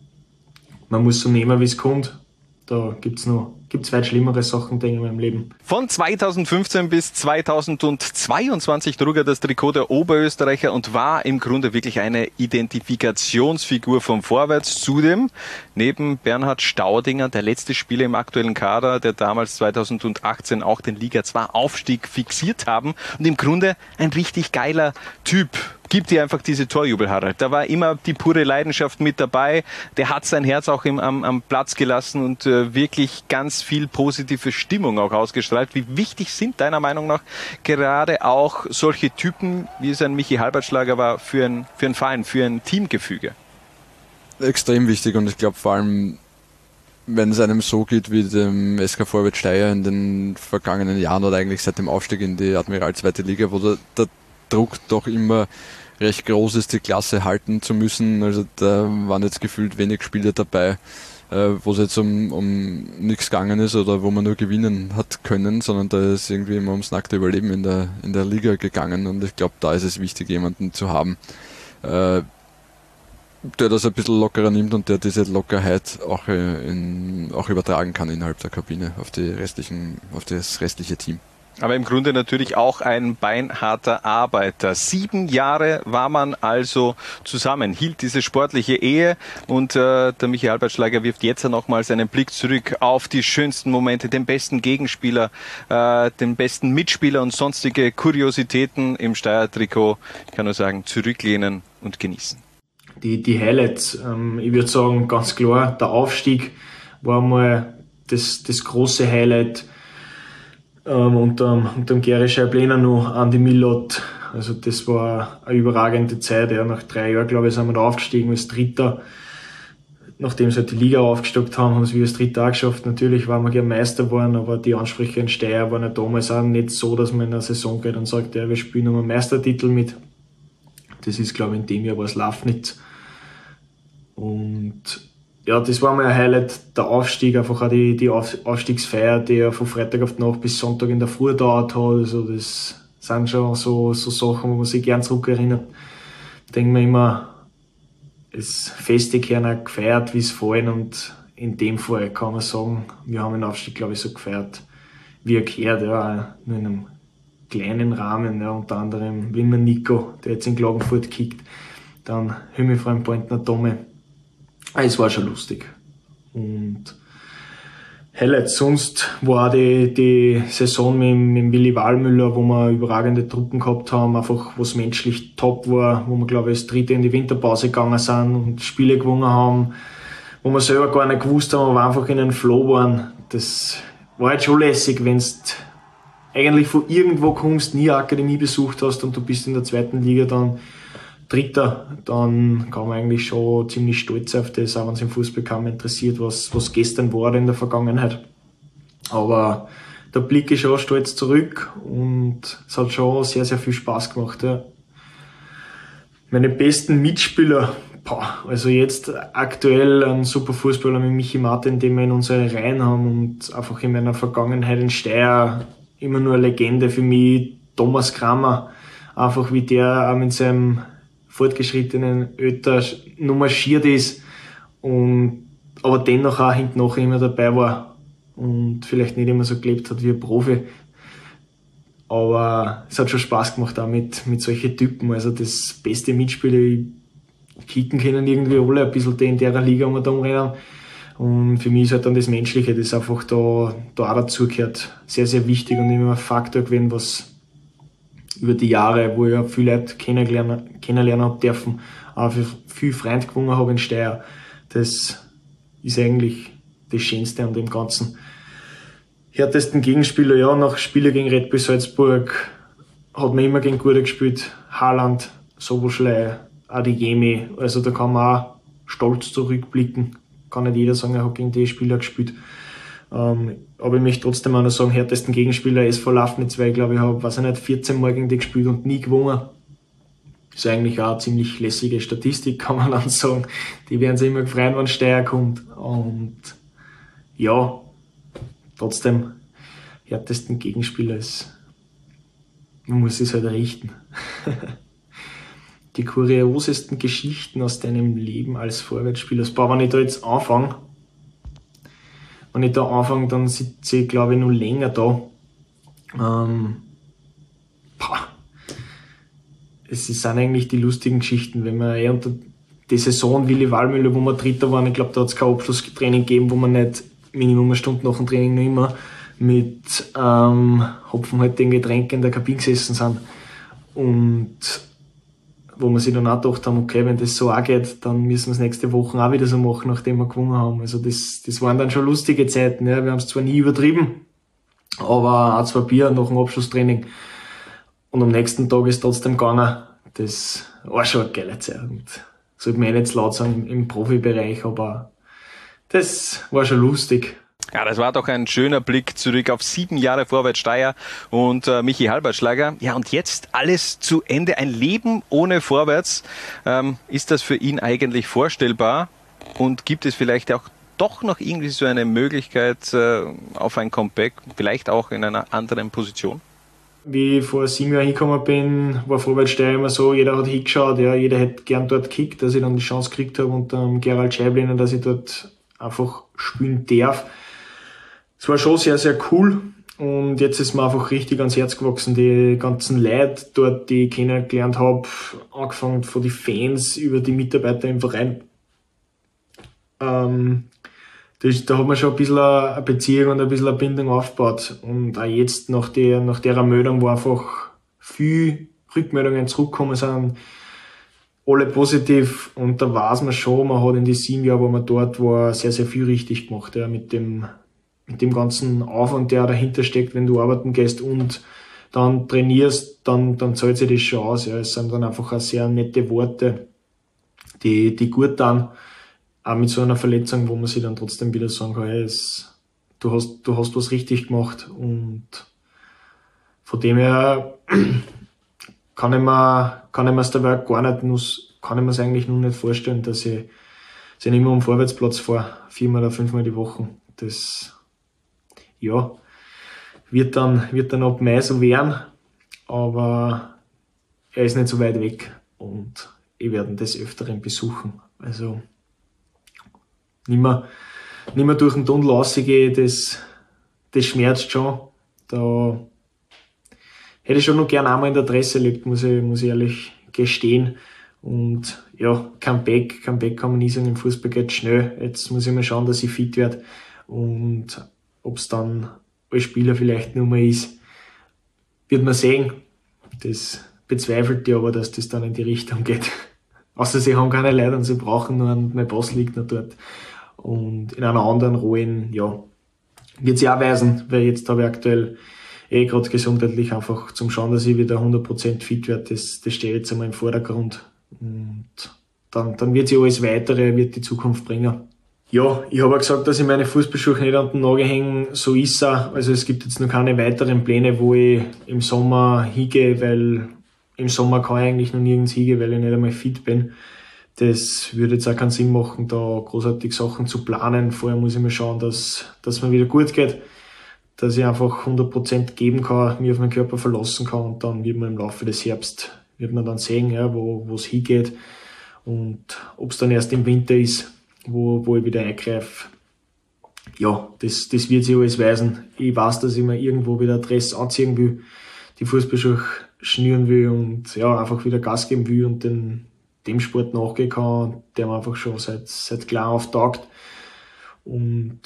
man muss so nehmen, wie es kommt. Da gibt's noch gibt's weit schlimmere Sachen, denke ich, in meinem Leben. Von 2015 bis 2022 trug er das Trikot der Oberösterreicher und war im Grunde wirklich eine Identifikationsfigur vom Vorwärts. Zudem, neben Bernhard Staudinger, der letzte Spieler im aktuellen Kader, der damals 2018 auch den Liga 2 Aufstieg fixiert haben und im Grunde ein richtig geiler Typ gibt dir einfach diese Torjubel, Harald. Da war immer die pure Leidenschaft mit dabei. Der hat sein Herz auch im, am, am Platz gelassen und äh, wirklich ganz viel positive Stimmung auch ausgestrahlt. Wie wichtig sind deiner Meinung nach gerade auch solche Typen, wie es ein Michi Halbertschlager war, für ein, für ein Verein, für ein Teamgefüge? Extrem wichtig und ich glaube vor allem wenn es einem so geht wie dem SK Vorwärts Steyr in den vergangenen Jahren oder eigentlich seit dem Aufstieg in die Admiral zweite Liga, wo der, der Druck doch immer recht groß ist, die Klasse halten zu müssen. Also da waren jetzt gefühlt wenig Spiele dabei, äh, wo es jetzt um, um nichts gegangen ist oder wo man nur gewinnen hat können, sondern da ist irgendwie immer ums nackte Überleben in der, in der Liga gegangen und ich glaube, da ist es wichtig, jemanden zu haben, äh, der das ein bisschen lockerer nimmt und der diese Lockerheit auch, äh, in, auch übertragen kann innerhalb der Kabine auf die restlichen, auf das restliche Team. Aber im Grunde natürlich auch ein beinharter Arbeiter. Sieben Jahre war man also zusammen, hielt diese sportliche Ehe und äh, der Michael Albertschlager wirft jetzt nochmal seinen Blick zurück auf die schönsten Momente, den besten Gegenspieler, äh, den besten Mitspieler und sonstige Kuriositäten im Steyr-Trikot. Ich kann nur sagen, zurücklehnen und genießen. Die, die Highlights, ähm, ich würde sagen, ganz klar, der Aufstieg war mal das, das große Highlight ähm, unter, unter dem Gary Scheiblener noch Andy Millot. Also das war eine überragende Zeit. Ja. Nach drei Jahren, glaube ich, sind wir da aufgestiegen als Dritter. Nachdem sie halt die Liga aufgestockt haben, haben sie wie als Dritter auch geschafft. Natürlich waren wir gerne Meister geworden, aber die Ansprüche in Steyr waren ja damals auch nicht so, dass man in einer Saison geht und sagt, ja, wir spielen nochmal Meistertitel mit. Das ist, glaube ich, in dem Jahr war es Lafnitz. Und ja, das war mal ein Highlight, der Aufstieg, einfach auch die, die Aufstiegsfeier, die ja von Freitag auf die Nacht bis Sonntag in der Früh dauert hat. Also das sind schon so, so Sachen, wo man sich gern zurückerinnert. Denken wir immer, es festig her gefeiert, wie es fallen und in dem Fall kann man sagen, wir haben den Aufstieg, glaube ich, so gefeiert, wie er gehört, ja, nur in einem kleinen Rahmen, ja, unter anderem Wilmer Nico, der jetzt in Klagenfurt kickt, dann Himmelfreund Pointner Tome. Ah, es war schon lustig. Und Highlight sonst war die, die Saison mit, mit Willi Wahlmüller, wo wir überragende Truppen gehabt haben, einfach was menschlich top war, wo wir glaube ich als Dritte in die Winterpause gegangen sind und Spiele gewonnen haben, wo wir selber gar nicht gewusst haben, aber einfach in einem Flow waren. Das war halt schon lässig, wenn eigentlich von irgendwo kommst, nie Akademie besucht hast und du bist in der zweiten Liga dann Dritter, dann kann man eigentlich schon ziemlich stolz auf das, auch wenn es im Fußball kaum interessiert, was, was gestern war in der Vergangenheit. Aber da blicke ich schon stolz zurück und es hat schon sehr, sehr viel Spaß gemacht. Ja. Meine besten Mitspieler, boah, also jetzt aktuell ein super Fußballer mit Michi Martin, den wir in unsere Reihen haben und einfach in meiner Vergangenheit in Steyr immer nur eine Legende für mich, Thomas Kramer. Einfach wie der auch mit seinem fortgeschrittenen Öter nur marschiert ist und aber dennoch auch hinten noch immer dabei war und vielleicht nicht immer so gelebt hat wie ein Profi. Aber es hat schon Spaß gemacht auch mit, solchen Typen. Also das beste Mitspieler, kicken können irgendwie alle ein bisschen in der Liga um da umrennen. Und für mich ist halt dann das Menschliche, das einfach da, da auch dazugehört, sehr, sehr wichtig und immer ein Faktor gewesen, was, über die Jahre, wo ich ja viele Leute kennenlernen, kennenlernen habe dürfen, auch viel Freund gewonnen habe in Steyr. Das ist eigentlich das Schönste an dem Ganzen. Härtesten Gegenspieler, ja, nach Spiele gegen Red Bull Salzburg hat man immer gegen Gute gespielt. Haaland, Soboschlei, Adeyemi, also da kann man auch stolz zurückblicken. Kann nicht jeder sagen, er hat gegen die Spieler gespielt. Ähm, aber ich möchte trotzdem auch noch sagen, härtesten Gegenspieler SV Lafnitz, weil ich glaube, ich habe, weiß ich nicht, 14 Mal gegen die gespielt und nie gewonnen. Ist eigentlich auch eine ziemlich lässige Statistik, kann man dann sagen. Die werden sich immer gefreut, wenn Steier kommt. Und ja, trotzdem, härtesten Gegenspieler ist, man muss es halt richten. die kuriosesten Geschichten aus deinem Leben als Vorwärtsspieler. Das war, wenn ich da jetzt anfange, wenn ich da anfange, dann sitze ich, glaube ich, noch länger da. Ähm, es sind eigentlich die lustigen Geschichten, wenn man eher unter die Saison Willi Wallmüller, wo wir Dritter waren, ich glaube, da hat es kein Abschlusstraining gegeben, wo man nicht Minimum eine Stunde nach dem Training noch immer mit ähm, Hopfen halt den Getränken in der Kabine gesessen sind. Und wo wir sich dann auch gedacht haben, okay, wenn das so auch geht, dann müssen wir es nächste Woche auch wieder so machen, nachdem wir gewonnen haben. Also das, das waren dann schon lustige Zeiten. Ja. Wir haben es zwar nie übertrieben, aber auch zwei Bier nach dem Abschlusstraining. Und am nächsten Tag ist trotzdem gegangen. Das war schon eine geile Zeit. Und sollte man eh nicht laut sagen im Profibereich, aber das war schon lustig. Ja, das war doch ein schöner Blick zurück auf sieben Jahre Vorwärts Steyr und äh, Michi Halbertschlager. Ja, und jetzt alles zu Ende. Ein Leben ohne Vorwärts. Ähm, ist das für ihn eigentlich vorstellbar? Und gibt es vielleicht auch doch noch irgendwie so eine Möglichkeit äh, auf ein Comeback, vielleicht auch in einer anderen Position? Wie ich vor sieben Jahren hingekommen bin, war Vorwärts Steyr immer so, jeder hat hingeschaut, ja, jeder hätte gern dort gekickt, dass ich dann die Chance gekriegt habe und dann Gerald Scheibliner, dass ich dort einfach spielen darf es war schon sehr, sehr cool. Und jetzt ist mir einfach richtig ans Herz gewachsen, die ganzen Leute dort, die ich kennengelernt habe, angefangen von den Fans über die Mitarbeiter im Verein. Ähm, das, da hat man schon ein bisschen eine Beziehung und ein bisschen eine Bindung aufgebaut. Und auch jetzt nach der, nach der Meldung, wo einfach viel Rückmeldungen zurückgekommen sind, alle positiv. Und da weiß man schon, man hat in die sieben Jahren, wo man dort war, sehr, sehr viel richtig gemacht, ja, mit dem, mit dem ganzen Aufwand, der dahinter steckt, wenn du arbeiten gehst und dann trainierst, dann, dann zahlt sich das schon aus. Ja. Es sind dann einfach auch sehr nette Worte, die, die gut dann, auch mit so einer Verletzung, wo man sich dann trotzdem wieder sagen kann, hey, es, du hast, du hast was richtig gemacht und von dem her kann ich mir, kann ich mir es dabei gar nicht, muss, kann ich mir es eigentlich nur nicht vorstellen, dass ich sind immer am Vorwärtsplatz vor, viermal oder fünfmal die Woche. Das, ja, wird dann, wird dann ab Mai so werden, aber er ist nicht so weit weg und ich werde ihn des Öfteren besuchen. Also, nicht mehr, nicht mehr durch den Tunnel rausgehen, das, das schmerzt schon. Da hätte ich schon noch gerne einmal in der Adresse gelegt, muss ich, muss ich ehrlich gestehen. Und ja, Comeback, Comeback kann man nie sagen, im Fußball geht schnell. Jetzt muss ich mal schauen, dass ich fit werde. Und ob es dann als Spieler vielleicht nur mal ist, wird man sehen. Das bezweifelt ich aber, dass das dann in die Richtung geht. Außer sie haben keine Leute und sie brauchen nur einen, mein Boss liegt noch dort. Und in einer anderen Rollen, ja, wird sie auch weisen, weil jetzt habe ich aktuell eh gerade gesundheitlich einfach zum Schauen, dass ich wieder 100% fit werde, das, das steht jetzt einmal im Vordergrund. Und dann, dann wird sich alles Weitere, wird die Zukunft bringen. Ja, ich habe gesagt, dass ich meine Fußballschuhe nicht an den Nagel hängen, so ist er. Also es gibt jetzt noch keine weiteren Pläne, wo ich im Sommer hingehe, weil im Sommer kann ich eigentlich noch nirgends hingehen, weil ich nicht einmal fit bin. Das würde jetzt auch keinen Sinn machen, da großartig Sachen zu planen. Vorher muss ich mir schauen, dass, dass mir wieder gut geht, dass ich einfach 100% geben kann, mich auf meinen Körper verlassen kann und dann wird man im Laufe des Herbst, wird man dann sehen, ja, wo es hingeht und ob es dann erst im Winter ist, wo, wo ich wieder eingreife. Ja, das, das wird sich alles weisen. Ich weiß, dass ich mir irgendwo wieder Dress anziehen will, die Fußballschuhe schnüren will und ja, einfach wieder Gas geben will und den, dem Sport nachgehen kann, der mir einfach schon seit, seit klar auftaugt. Und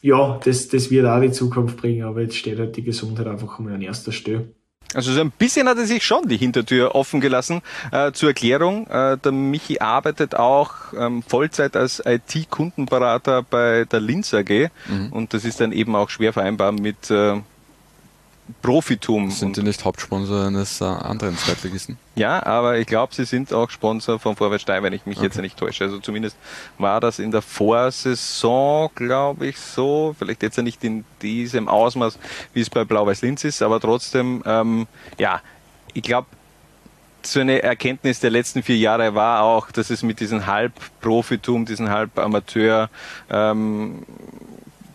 ja, das, das wird auch die Zukunft bringen, aber jetzt steht halt die Gesundheit einfach mal an erster Stelle. Also so ein bisschen hat er sich schon die Hintertür offen gelassen. Äh, zur Erklärung, äh, der Michi arbeitet auch ähm, Vollzeit als IT-Kundenberater bei der Linz AG mhm. und das ist dann eben auch schwer vereinbar mit äh, Profitum. Sind die nicht Hauptsponsor eines äh, anderen Zweitligisten? Ja, aber ich glaube, sie sind auch Sponsor von Vorwärtsstein, wenn ich mich okay. jetzt nicht täusche. Also zumindest war das in der Vorsaison, glaube ich, so. Vielleicht jetzt ja nicht in diesem Ausmaß, wie es bei Blau-Weiß-Linz ist, aber trotzdem, ähm, ja, ich glaube, so eine Erkenntnis der letzten vier Jahre war auch, dass es mit diesem Halbprofitum, diesem Halbamateur ähm,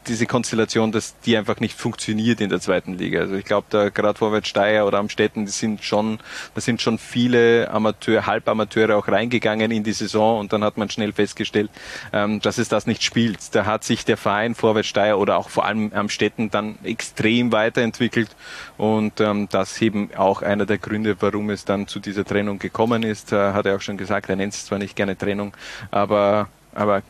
diese Konstellation, dass die einfach nicht funktioniert in der zweiten Liga. Also ich glaube, da gerade Vorwärts Steyr oder Amstetten, die sind schon, da sind schon viele Amateur, Halbamateure auch reingegangen in die Saison und dann hat man schnell festgestellt, ähm, dass es das nicht spielt. Da hat sich der Verein Vorwärts Steyr oder auch vor allem Amstetten dann extrem weiterentwickelt und ähm, das eben auch einer der Gründe, warum es dann zu dieser Trennung gekommen ist. Äh, hat er auch schon gesagt, er nennt es zwar nicht gerne Trennung, aber, aber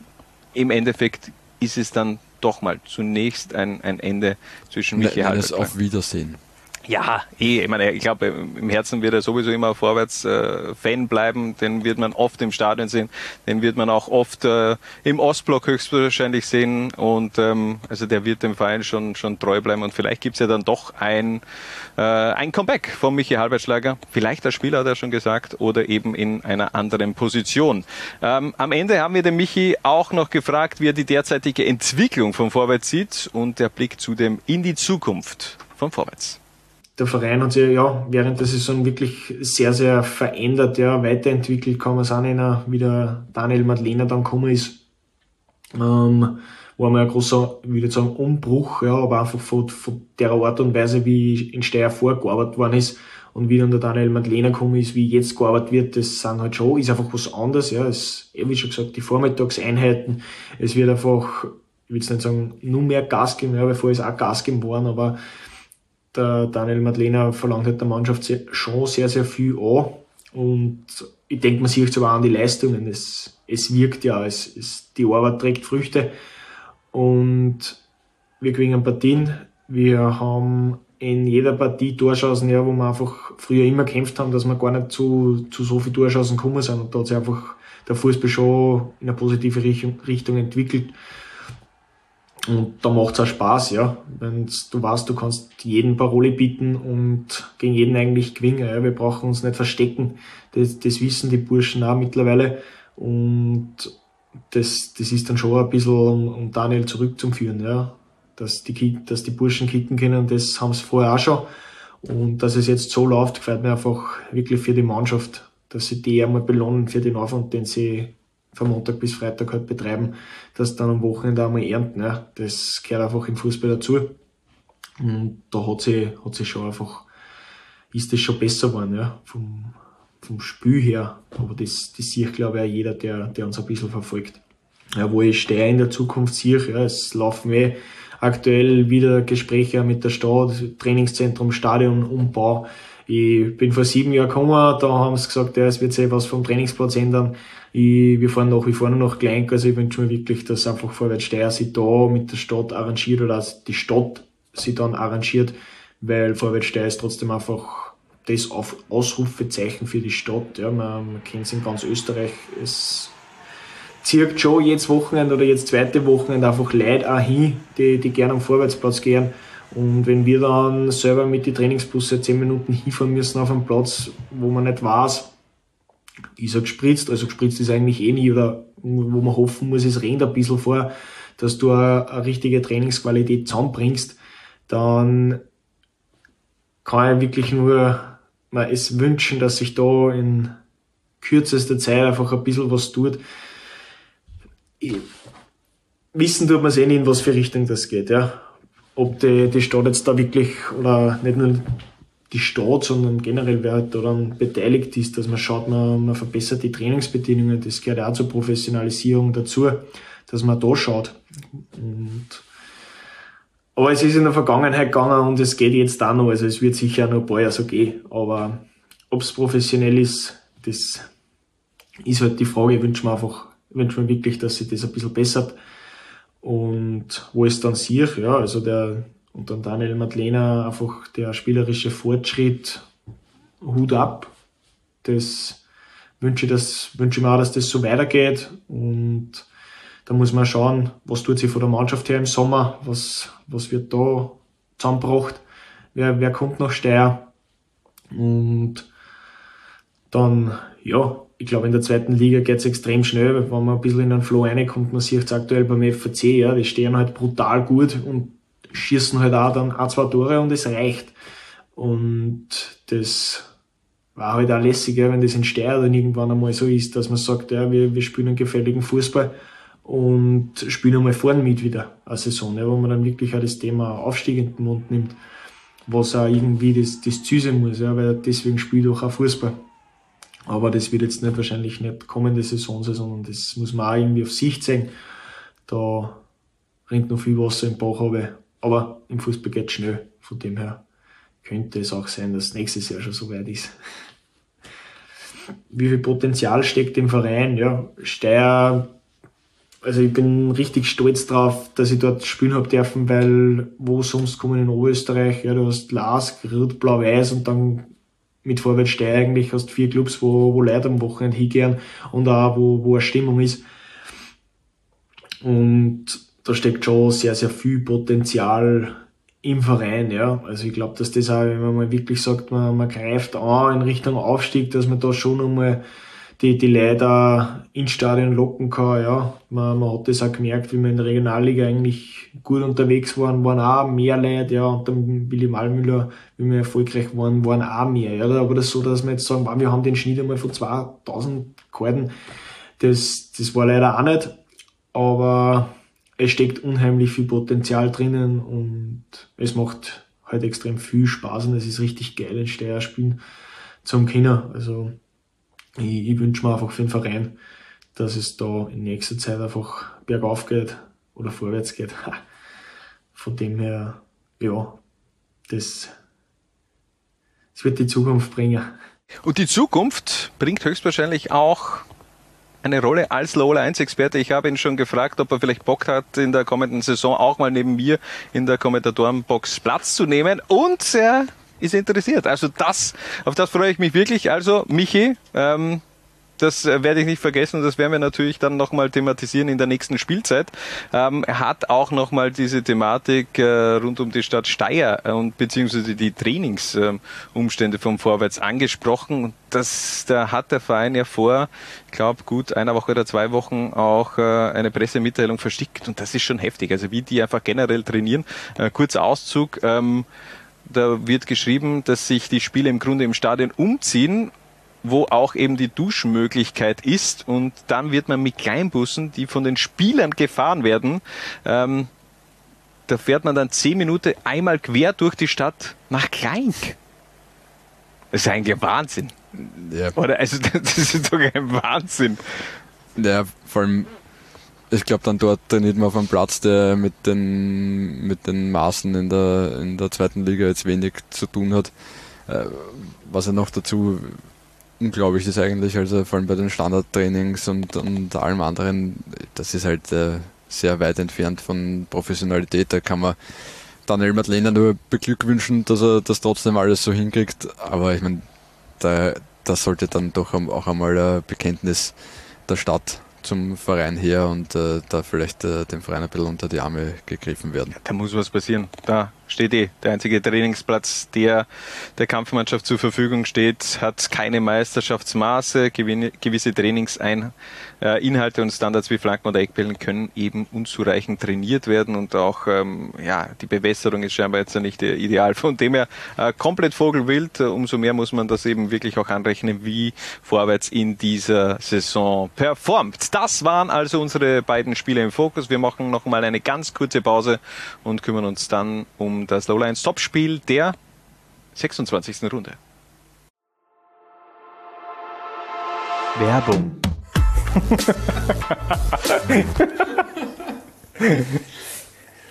im Endeffekt ist es dann doch mal zunächst ein, ein Ende zwischen Michi Halbert. Auf Wiedersehen. Ja, eh. Ich meine, ich glaube, im Herzen wird er sowieso immer vorwärts äh, bleiben. Den wird man oft im Stadion sehen. Den wird man auch oft äh, im Ostblock höchstwahrscheinlich sehen. Und ähm, also der wird dem Verein schon schon treu bleiben. Und vielleicht gibt's ja dann doch ein äh, ein Comeback von Michi Halbertschlager. Vielleicht als Spieler hat er schon gesagt oder eben in einer anderen Position. Ähm, am Ende haben wir den Michi auch noch gefragt, wie er die derzeitige Entwicklung von Vorwärts sieht und der Blick zudem in die Zukunft von Vorwärts der Verein hat sich ja während der Saison wirklich sehr, sehr verändert, ja, weiterentwickelt, kann man sagen, wie der Daniel Madlener dann gekommen ist. Ähm, war mal ein großer, ich würde sagen, Umbruch, ja, aber einfach von, von der Art und Weise, wie in Steyr vorgearbeitet worden ist und wie dann der Daniel Madlener gekommen ist, wie jetzt gearbeitet wird, das sind halt schon, ist einfach was anderes, ja, es, wie schon gesagt, die Vormittagseinheiten, es wird einfach, ich will jetzt nicht sagen, nur mehr Gas geben, ja, weil vorher ist auch Gas geben worden, aber der Daniel Madlener verlangt halt der Mannschaft schon sehr, sehr viel an. Und ich denke, man sieht zwar an die Leistungen. Es, es wirkt ja, es, es, die Arbeit trägt Früchte. Und wir gewinnen Partien. Wir haben in jeder Partie Torschancen, ja, wo wir einfach früher immer gekämpft haben, dass wir gar nicht zu, zu so viel Torschancen gekommen sind. Und da hat sich einfach der Fußball schon in eine positive Richtung entwickelt. Und da macht es auch Spaß, ja. Wenn du weißt, du kannst jeden Parole bieten und gegen jeden eigentlich gewinnen. Ja. Wir brauchen uns nicht verstecken. Das, das wissen die Burschen auch mittlerweile. Und das, das ist dann schon ein bisschen, um, um Daniel zurückzuführen, ja. Dass die, dass die Burschen kicken können, das haben sie vorher auch schon. Und dass es jetzt so läuft, gefällt mir einfach wirklich für die Mannschaft, dass sie die einmal belohnen für den Aufwand, den sie von Montag bis Freitag halt betreiben, dass dann am Wochenende einmal ernten. Ja. Das gehört einfach im Fußball dazu. Und da hat sie, hat sie schon einfach, ist das schon besser geworden, ja, vom, vom Spiel her. Aber das, das sieht, glaube ich, auch jeder, der, der uns ein bisschen verfolgt. Ja, wo ich stehe in der Zukunft sehe, ja, es laufen eh aktuell wieder Gespräche mit der Stadt, Trainingszentrum, Stadion, Umbau. Ich bin vor sieben Jahren gekommen, da haben sie gesagt, ja, es wird sich was vom Trainingsplatz ändern. Ich, wir fahren nach wie vor nur noch Klein, also ich wünsche mir wirklich, dass einfach Vorwärts Steyr sich da mit der Stadt arrangiert oder dass die Stadt sich dann arrangiert, weil Vorwärts Steyr ist trotzdem einfach das Ausrufezeichen für die Stadt. Ja, man, man kennt es in ganz Österreich. Es zieht schon jedes Wochenende oder jetzt zweite Wochenende einfach Leute auch hin, die, die gerne am Vorwärtsplatz gehen. Und wenn wir dann selber mit den Trainingsbusse zehn Minuten hinfahren müssen auf einen Platz, wo man nicht weiß, ist er gespritzt, also gespritzt ist eigentlich eh nie, oder wo man hoffen muss, es rennt ein bisschen vor, dass du eine, richtige Trainingsqualität zusammenbringst, dann kann ich wirklich nur mal es wünschen, dass sich da in kürzester Zeit einfach ein bisschen was tut. Wissen tut man eh nicht, in was für Richtung das geht, ja. Ob die, die Stadt jetzt da wirklich, oder nicht nur die Stadt, sondern generell wer daran beteiligt ist, dass man schaut, man, man verbessert die Trainingsbedingungen, das gehört auch zur Professionalisierung dazu, dass man da schaut. Und aber es ist in der Vergangenheit gegangen und es geht jetzt auch noch, also es wird sicher noch ein paar Jahre so gehen, aber ob es professionell ist, das ist halt die Frage, ich wünsche mir einfach, ich wünsche mir wirklich, dass sich das ein bisschen bessert. Und wo es dann sehe, ja, also der, und dann Daniel Madlena einfach der spielerische Fortschritt, Hut ab. Das wünsche ich, das, wünsche ich mir auch, dass das so weitergeht. Und da muss man schauen, was tut sich von der Mannschaft her im Sommer, was, was wird da zusammengebracht, wer, wer kommt nach Steyr. Und dann, ja, ich glaube, in der zweiten Liga geht es extrem schnell, wenn man ein bisschen in den Flow reinkommt. Man sieht es aktuell beim FVC, ja, die stehen halt brutal gut und schießen halt auch dann ein, zwei Tore und es reicht. Und das war halt auch lässiger, wenn das in Steyr dann irgendwann einmal so ist, dass man sagt, ja, wir, wir spielen einen gefälligen Fußball und spielen einmal vorne mit wieder eine Saison, ja, wo man dann wirklich auch das Thema Aufstieg in den Mund nimmt, was auch irgendwie das, das Ziel muss, ja, weil deswegen spielt auch ein Fußball. Aber das wird jetzt nicht wahrscheinlich nicht kommende Saison sein, sondern das muss man auch irgendwie auf Sicht sehen. Da rennt noch viel Wasser im Bach, aber aber im Fußball geht schnell. Von dem her könnte es auch sein, dass nächstes Jahr schon so weit ist. Wie viel Potenzial steckt im Verein? Ja, Steyr, also ich bin richtig stolz drauf, dass ich dort spielen habe dürfen, weil wo sonst kommen in Oberösterreich, ja, du hast Lars, Rot, Blau, Weiß und dann mit Vorwärts Steyr eigentlich hast vier Clubs, wo, wo Leute am Wochenende hingehen und auch wo, wo eine Stimmung ist. Und da steckt schon sehr, sehr viel Potenzial im Verein, ja. Also ich glaube, dass das auch, wenn man mal wirklich sagt, man, man greift an in Richtung Aufstieg, dass man da schon einmal die, die Leute ins Stadion locken kann, ja. Man, man hat das auch gemerkt, wie wir in der Regionalliga eigentlich gut unterwegs waren, waren auch mehr Leute, ja. Und dann Willi Malmüller, wie wir erfolgreich waren, waren auch mehr, ja. Aber das ist so, dass wir jetzt sagen, wow, wir haben den Schnitt einmal von 2000 Karten. Das, das war leider auch nicht. Aber es steckt unheimlich viel Potenzial drinnen und es macht halt extrem viel Spaß und es ist richtig geil, in Steyr spielen zum Kinder. Also ich, ich wünsche mir einfach für den Verein, dass es da in nächster Zeit einfach bergauf geht oder vorwärts geht. Von dem her, ja, das, das wird die Zukunft bringen. Und die Zukunft bringt höchstwahrscheinlich auch eine Rolle als Lola 1 Experte. Ich habe ihn schon gefragt, ob er vielleicht Bock hat, in der kommenden Saison auch mal neben mir in der Kommentatorenbox Platz zu nehmen. Und er ist interessiert. Also das, auf das freue ich mich wirklich. Also Michi, ähm, das äh, werde ich nicht vergessen und das werden wir natürlich dann nochmal thematisieren in der nächsten Spielzeit. Ähm, hat auch nochmal diese Thematik äh, rund um die Stadt Steyr äh, und beziehungsweise die Trainingsumstände äh, vom Vorwärts angesprochen. Das, da hat der Verein ja vor, ich glaube, gut einer Woche oder zwei Wochen auch äh, eine Pressemitteilung verschickt und das ist schon heftig. Also wie die einfach generell trainieren. Äh, kurzer Auszug. Ähm, da wird geschrieben, dass sich die Spiele im Grunde im Stadion umziehen wo auch eben die Duschmöglichkeit ist. Und dann wird man mit Kleinbussen, die von den Spielern gefahren werden, ähm, da fährt man dann zehn Minuten einmal quer durch die Stadt nach Kleink. Das ist eigentlich ein Wahnsinn. Ja. Oder? Also, das ist doch ein Wahnsinn. Ja, vor allem, ich glaube dann dort trainiert man auf einem Platz, der mit den, mit den Maßen in der, in der zweiten Liga jetzt wenig zu tun hat. Äh, was ja noch dazu unglaublich ist eigentlich, also vor allem bei den Standardtrainings und, und allem anderen, das ist halt äh, sehr weit entfernt von Professionalität. Da kann man Daniel Madlener nur beglückwünschen, dass er das trotzdem alles so hinkriegt. Aber ich meine, da, das sollte dann doch auch einmal ein Bekenntnis der Stadt zum Verein her und äh, da vielleicht äh, dem Verein ein bisschen unter die Arme gegriffen werden. Da muss was passieren. Da steht eh. Der einzige Trainingsplatz, der der Kampfmannschaft zur Verfügung steht, hat keine Meisterschaftsmaße. Gewisse Trainingsinhalte und Standards wie Flanken oder Eckbällen können eben unzureichend trainiert werden und auch ähm, ja, die Bewässerung ist scheinbar jetzt nicht ideal. Von dem her äh, komplett vogelwild. Umso mehr muss man das eben wirklich auch anrechnen, wie vorwärts in dieser Saison performt. Das waren also unsere beiden Spiele im Fokus. Wir machen noch mal eine ganz kurze Pause und kümmern uns dann um das Lowlines Topspiel der 26. Runde. Werbung.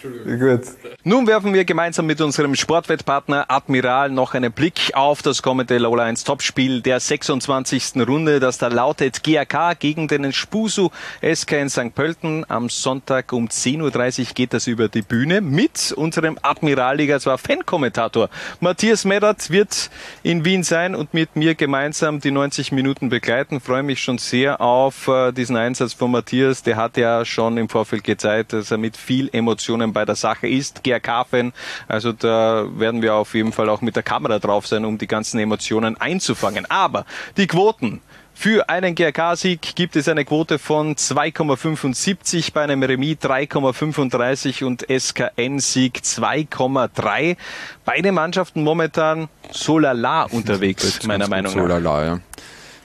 Gut. Nun werfen wir gemeinsam mit unserem Sportwettpartner Admiral noch einen Blick auf das kommende Lowlines Topspiel der 26. Runde, das da lautet GAK gegen den Spusu SK in St. Pölten. Am Sonntag um 10.30 Uhr geht das über die Bühne mit unserem Admiralliga, zwar Fan-Kommentator Matthias Meddert wird in Wien sein und mit mir gemeinsam die 90 Minuten begleiten. Freue mich schon sehr auf äh, diesen Einsatz von Matthias. Der hat ja schon im Vorfeld gezeigt, dass er mit viel Emotionen bei der Sache ist. GRK-Fan, also da werden wir auf jeden Fall auch mit der Kamera drauf sein, um die ganzen Emotionen einzufangen. Aber die Quoten für einen GRK-Sieg gibt es eine Quote von 2,75, bei einem Remis 3,35 und SKN-Sieg 2,3. Beide Mannschaften momentan so lala unterwegs, meiner Meinung nach. So lala,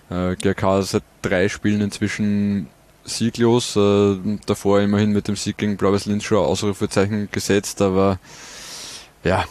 ja. Äh, GRK seit drei Spielen inzwischen sieglos. Äh, davor immerhin mit dem Sieg gegen Blau-Weiß Linz schon Ausrufezeichen gesetzt, aber ja,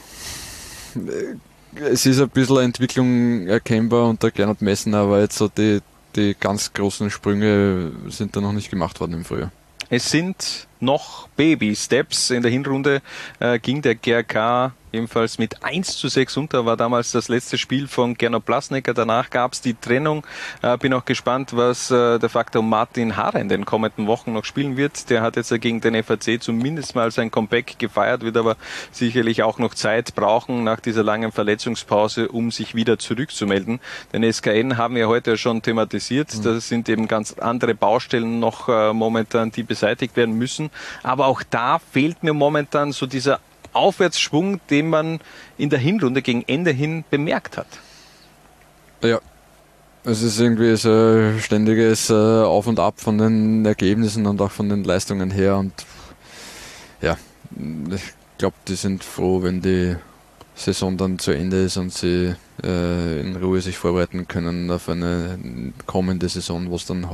es ist ein bisschen Entwicklung erkennbar unter Gernot Messen, aber jetzt so die, die ganz großen Sprünge sind da noch nicht gemacht worden im Frühjahr. Es sind noch Baby-Steps. In der Hinrunde äh, ging der GRK ebenfalls mit 1 zu 6 unter, war damals das letzte Spiel von Gernot Plasnecker. Danach gab es die Trennung. Äh, bin auch gespannt, was äh, der Faktor Martin Haare in den kommenden Wochen noch spielen wird. Der hat jetzt gegen den FAC zumindest mal sein Comeback gefeiert, wird aber sicherlich auch noch Zeit brauchen nach dieser langen Verletzungspause, um sich wieder zurückzumelden. Den SKN haben wir heute schon thematisiert. Mhm. Das sind eben ganz andere Baustellen noch äh, momentan, die beseitigt werden müssen. Aber auch da fehlt mir momentan so dieser Aufwärtsschwung, den man in der Hinrunde gegen Ende hin bemerkt hat. Ja, es ist irgendwie so ein ständiges äh, Auf und Ab von den Ergebnissen und auch von den Leistungen her. Und ja, ich glaube, die sind froh, wenn die Saison dann zu Ende ist und sie äh, in Ruhe sich vorbereiten können auf eine kommende Saison, wo es dann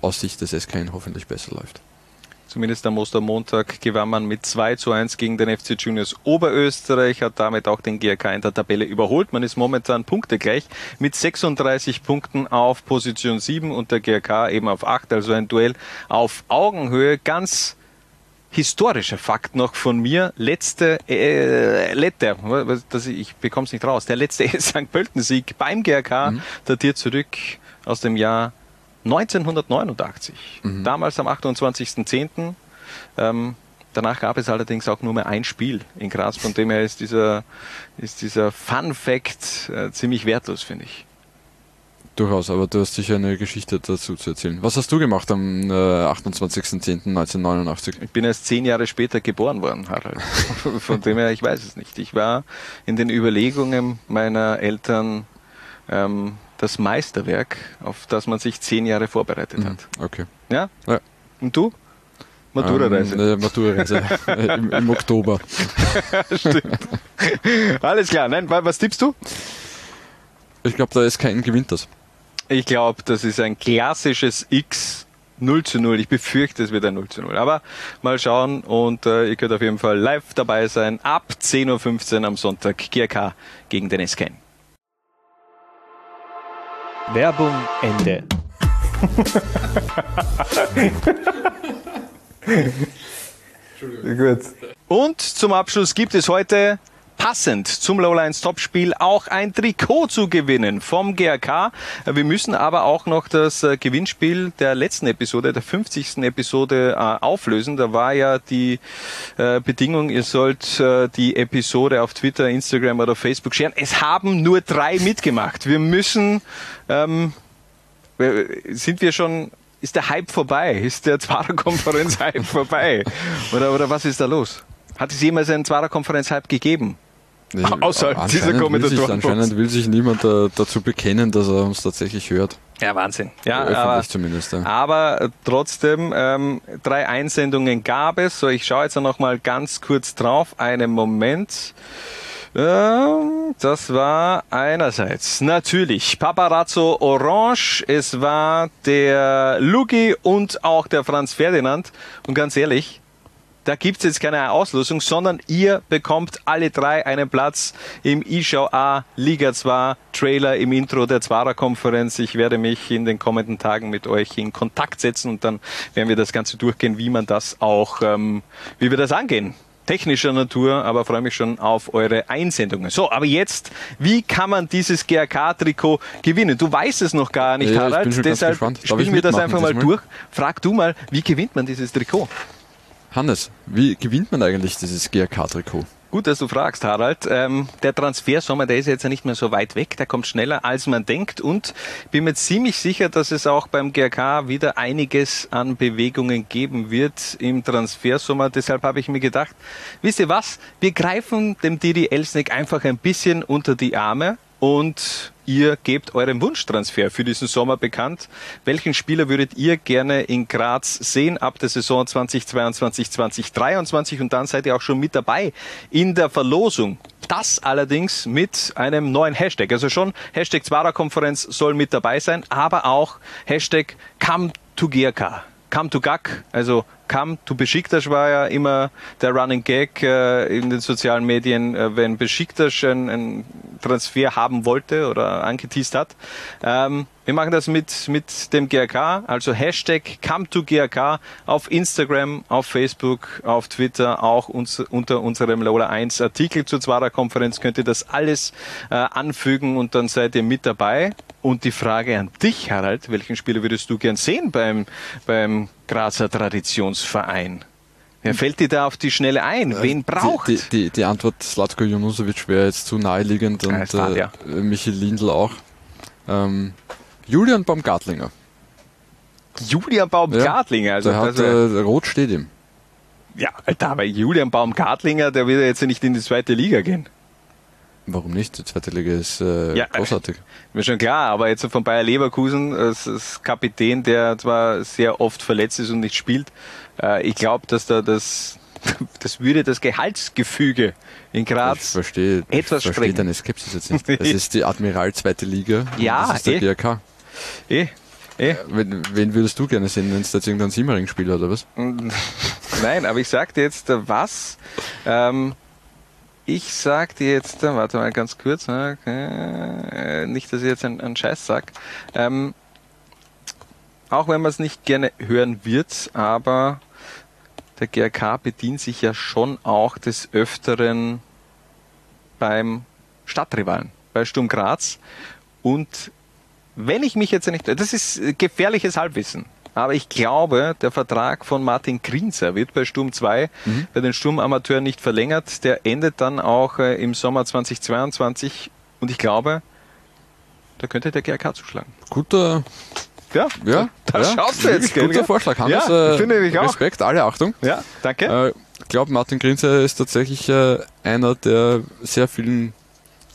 aus Sicht des SKN hoffentlich besser läuft. Zumindest am Ostermontag gewann man mit 2 zu 1 gegen den FC Juniors Oberösterreich, hat damit auch den GRK in der Tabelle überholt. Man ist momentan punktegleich mit 36 Punkten auf Position 7 und der GRK eben auf 8, also ein Duell auf Augenhöhe. Ganz historischer Fakt noch von mir. Letzte, äh, letzte, das, ich bekomme es nicht raus, der letzte St. Pölten-Sieg beim GRK mhm. datiert zurück aus dem Jahr 1989, mhm. damals am 28.10. Ähm, danach gab es allerdings auch nur mehr ein Spiel in Graz, von dem her ist dieser, ist dieser Fun Fact äh, ziemlich wertlos, finde ich. Durchaus, aber du hast sicher eine Geschichte dazu zu erzählen. Was hast du gemacht am äh, 28.10.1989? Ich bin erst zehn Jahre später geboren worden, Harald. Von dem her, ich weiß es nicht. Ich war in den Überlegungen meiner Eltern, ähm, das Meisterwerk, auf das man sich zehn Jahre vorbereitet hat. Mhm, okay. Ja? ja. Und du? Matura-Reise. Ähm, äh, Matura-Reise Im, Im, Oktober. Stimmt. Alles klar. Nein, was tippst du? Ich glaube, da ist kein gewinnt das. Ich glaube, das ist ein klassisches X 0 zu 0. Ich befürchte, es wird ein 0 zu 0. Aber mal schauen und äh, ihr könnt auf jeden Fall live dabei sein. Ab 10.15 Uhr am Sonntag GRK gegen den SKN. Werbung Ende. Gut. Und zum Abschluss gibt es heute passend zum Lowlines Topspiel auch ein Trikot zu gewinnen vom GRK. Wir müssen aber auch noch das äh, Gewinnspiel der letzten Episode, der 50. Episode äh, auflösen. Da war ja die äh, Bedingung, ihr sollt die Episode auf Twitter, Instagram oder Facebook scheren. Es haben nur drei mitgemacht. Wir müssen, ähm, sind wir schon ist der Hype vorbei? Ist der Zwarer-Konferenz-Hype vorbei? Oder, oder was ist da los? Hat es jemals einen Zwarer-Konferenz-Hype gegeben? Nee, Außerhalb dieser Kommentatoren. Anscheinend will sich niemand da, dazu bekennen, dass er uns tatsächlich hört. Ja, Wahnsinn. Ja, Öffentlich aber, zumindest. Ja. aber trotzdem, ähm, drei Einsendungen gab es. So, ich schaue jetzt noch mal ganz kurz drauf. Einen Moment. Ähm, das war einerseits natürlich Paparazzo Orange, es war der Lugi und auch der Franz Ferdinand. Und ganz ehrlich, da gibt's jetzt keine Auslosung, sondern ihr bekommt alle drei einen Platz im E-Show A Liga 2 Trailer im Intro der Zwarer Konferenz. Ich werde mich in den kommenden Tagen mit euch in Kontakt setzen und dann werden wir das Ganze durchgehen, wie man das auch, ähm, wie wir das angehen technischer Natur, aber freue mich schon auf eure Einsendungen. So, aber jetzt, wie kann man dieses GRK-Trikot gewinnen? Du weißt es noch gar nicht, Ja, ich Harald. Deshalb spielen wir das einfach mal durch. Frag du mal, wie gewinnt man dieses Trikot? Hannes, wie gewinnt man eigentlich dieses GRK-Trikot? Gut, dass du fragst, Harald. Ähm, der Transfersommer, der ist jetzt ja nicht mehr so weit weg, der kommt schneller, als man denkt. Und bin mir ziemlich sicher, dass es auch beim GRK wieder einiges an Bewegungen geben wird im Transfersommer. Deshalb habe ich mir gedacht, wisst ihr was? Wir greifen dem Didi Elsnick einfach ein bisschen unter die Arme und ihr gebt euren Wunschtransfer für diesen Sommer bekannt. Welchen Spieler würdet ihr gerne in Graz sehen ab der Saison 2022, 2023 und dann seid ihr auch schon mit dabei in der Verlosung. Das allerdings mit einem neuen Hashtag. Also schon Hashtag Zwarer-Konferenz soll mit dabei sein, aber auch Hashtag Come to GRK. Come to GAK, also Come to Besiktas war ja immer der Running Gag äh, in den sozialen Medien, äh, wenn Besiktas einen Transfer haben wollte oder angeteased hat. Ähm, wir machen das mit, mit dem GRK, also Hashtag Come to GRK auf Instagram, auf Facebook, auf Twitter, auch uns, unter unserem Lola 1 Artikel zur Zwarer Konferenz könnt ihr das alles äh, anfügen und dann seid ihr mit dabei. Und die Frage an dich, Harald, welchen Spieler würdest du gern sehen beim, beim Grazer Traditionsverein? Wer fällt dir da auf die Schnelle ein? Wen braucht? Die, die, die, die Antwort Slatko Junusovic wäre jetzt zu naheliegend und äh. Michi Lindl auch. Ähm, Julian Baumgartlinger. Julian Baumgartlinger, also, der hat, äh, Rot steht ihm. ja, Alter, aber Julian Baumgartlinger, der wird ja jetzt nicht in die zweite Liga gehen. Warum nicht? Die zweite Liga ist äh, Ja, großartig. Mir schon klar, aber jetzt von Bayer Leverkusen als, als Kapitän, der zwar sehr oft verletzt ist und nicht spielt, äh, ich glaube, dass da das, das würde das Gehaltsgefüge in Ich Graz verstehe, ich etwas verstehe sprengen. deine Skepsis jetzt nicht. Es ist die Admiral zweite Liga. Ja, das ist der eh. GRK. Eh, eh. Wen, wen würdest du gerne sehen, wenn es jetzt irgendein Simmering-Spieler oder was? Nein, aber ich sag dir jetzt äh, was. Ähm, ich sag dir jetzt, äh, warte mal ganz kurz, ne, okay, äh, nicht, dass ich jetzt einen, einen Scheiß sag. Ähm, auch wenn man es nicht gerne hören wird, aber der GRK bedient sich ja schon auch des Öfteren beim Stadtrivalen, bei Sturm Graz. Und wenn ich mich jetzt nicht, das ist äh, gefährliches Halbwissen, aber ich glaube, der Vertrag von Martin Grinzer wird bei Sturm 2 bei den Sturmamateuren nicht verlängert. Der endet dann auch äh, im Sommer 2022 und ich glaube, da könnte der GRK zuschlagen. Guter, Ja, ja, da ja, schaust du jetzt, Guter gell? Vorschlag, Hannes. Ja, äh, finde ich auch. Respekt, alle Achtung. Ja, danke. Äh, ich glaube, Martin Grinzer ist tatsächlich äh, einer, der sehr vielen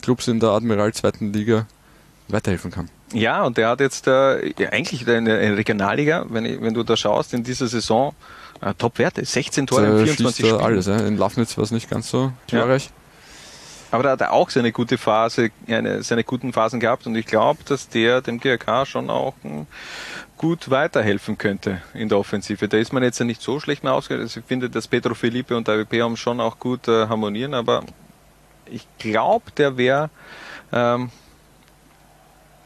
Clubs in der Admiral zweiten Liga weiterhelfen kann. Ja, und der hat jetzt äh, ja, eigentlich in der Regionalliga, wenn, ich, wenn du da schaust, in dieser Saison äh, Top-Werte, 16 Tore in Der 24 schießt da Spielen. alles. Ja. In Lafnitz war es nicht ganz so Ja. glorreich. Aber da hat er auch seine gute Phase, eine, seine guten Phasen gehabt und ich glaube, dass der dem GRK schon auch hm, gut weiterhelfen könnte in der Offensive. Da ist man jetzt ja nicht so schlecht mehr ausgegangen. Also ich finde, dass Pedro Felipe und David Peam schon auch gut äh, harmonieren, aber ich glaube, der wäre ähm,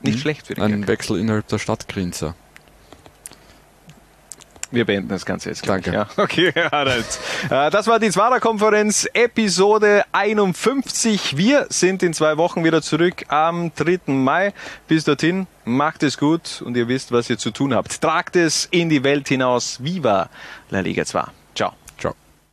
nicht Mhm. schlecht für den Ein Wechsel innerhalb der Stadtgrenze. Wir beenden das Ganze jetzt. Danke. Ja, okay, Harald. Äh, Das war die Zwarer-Konferenz, Episode 51. Wir sind in zwei Wochen wieder zurück am 3. Mai. Bis dorthin, macht es gut und ihr wisst, was ihr zu tun habt. Tragt es in die Welt hinaus. Viva La Liga 2.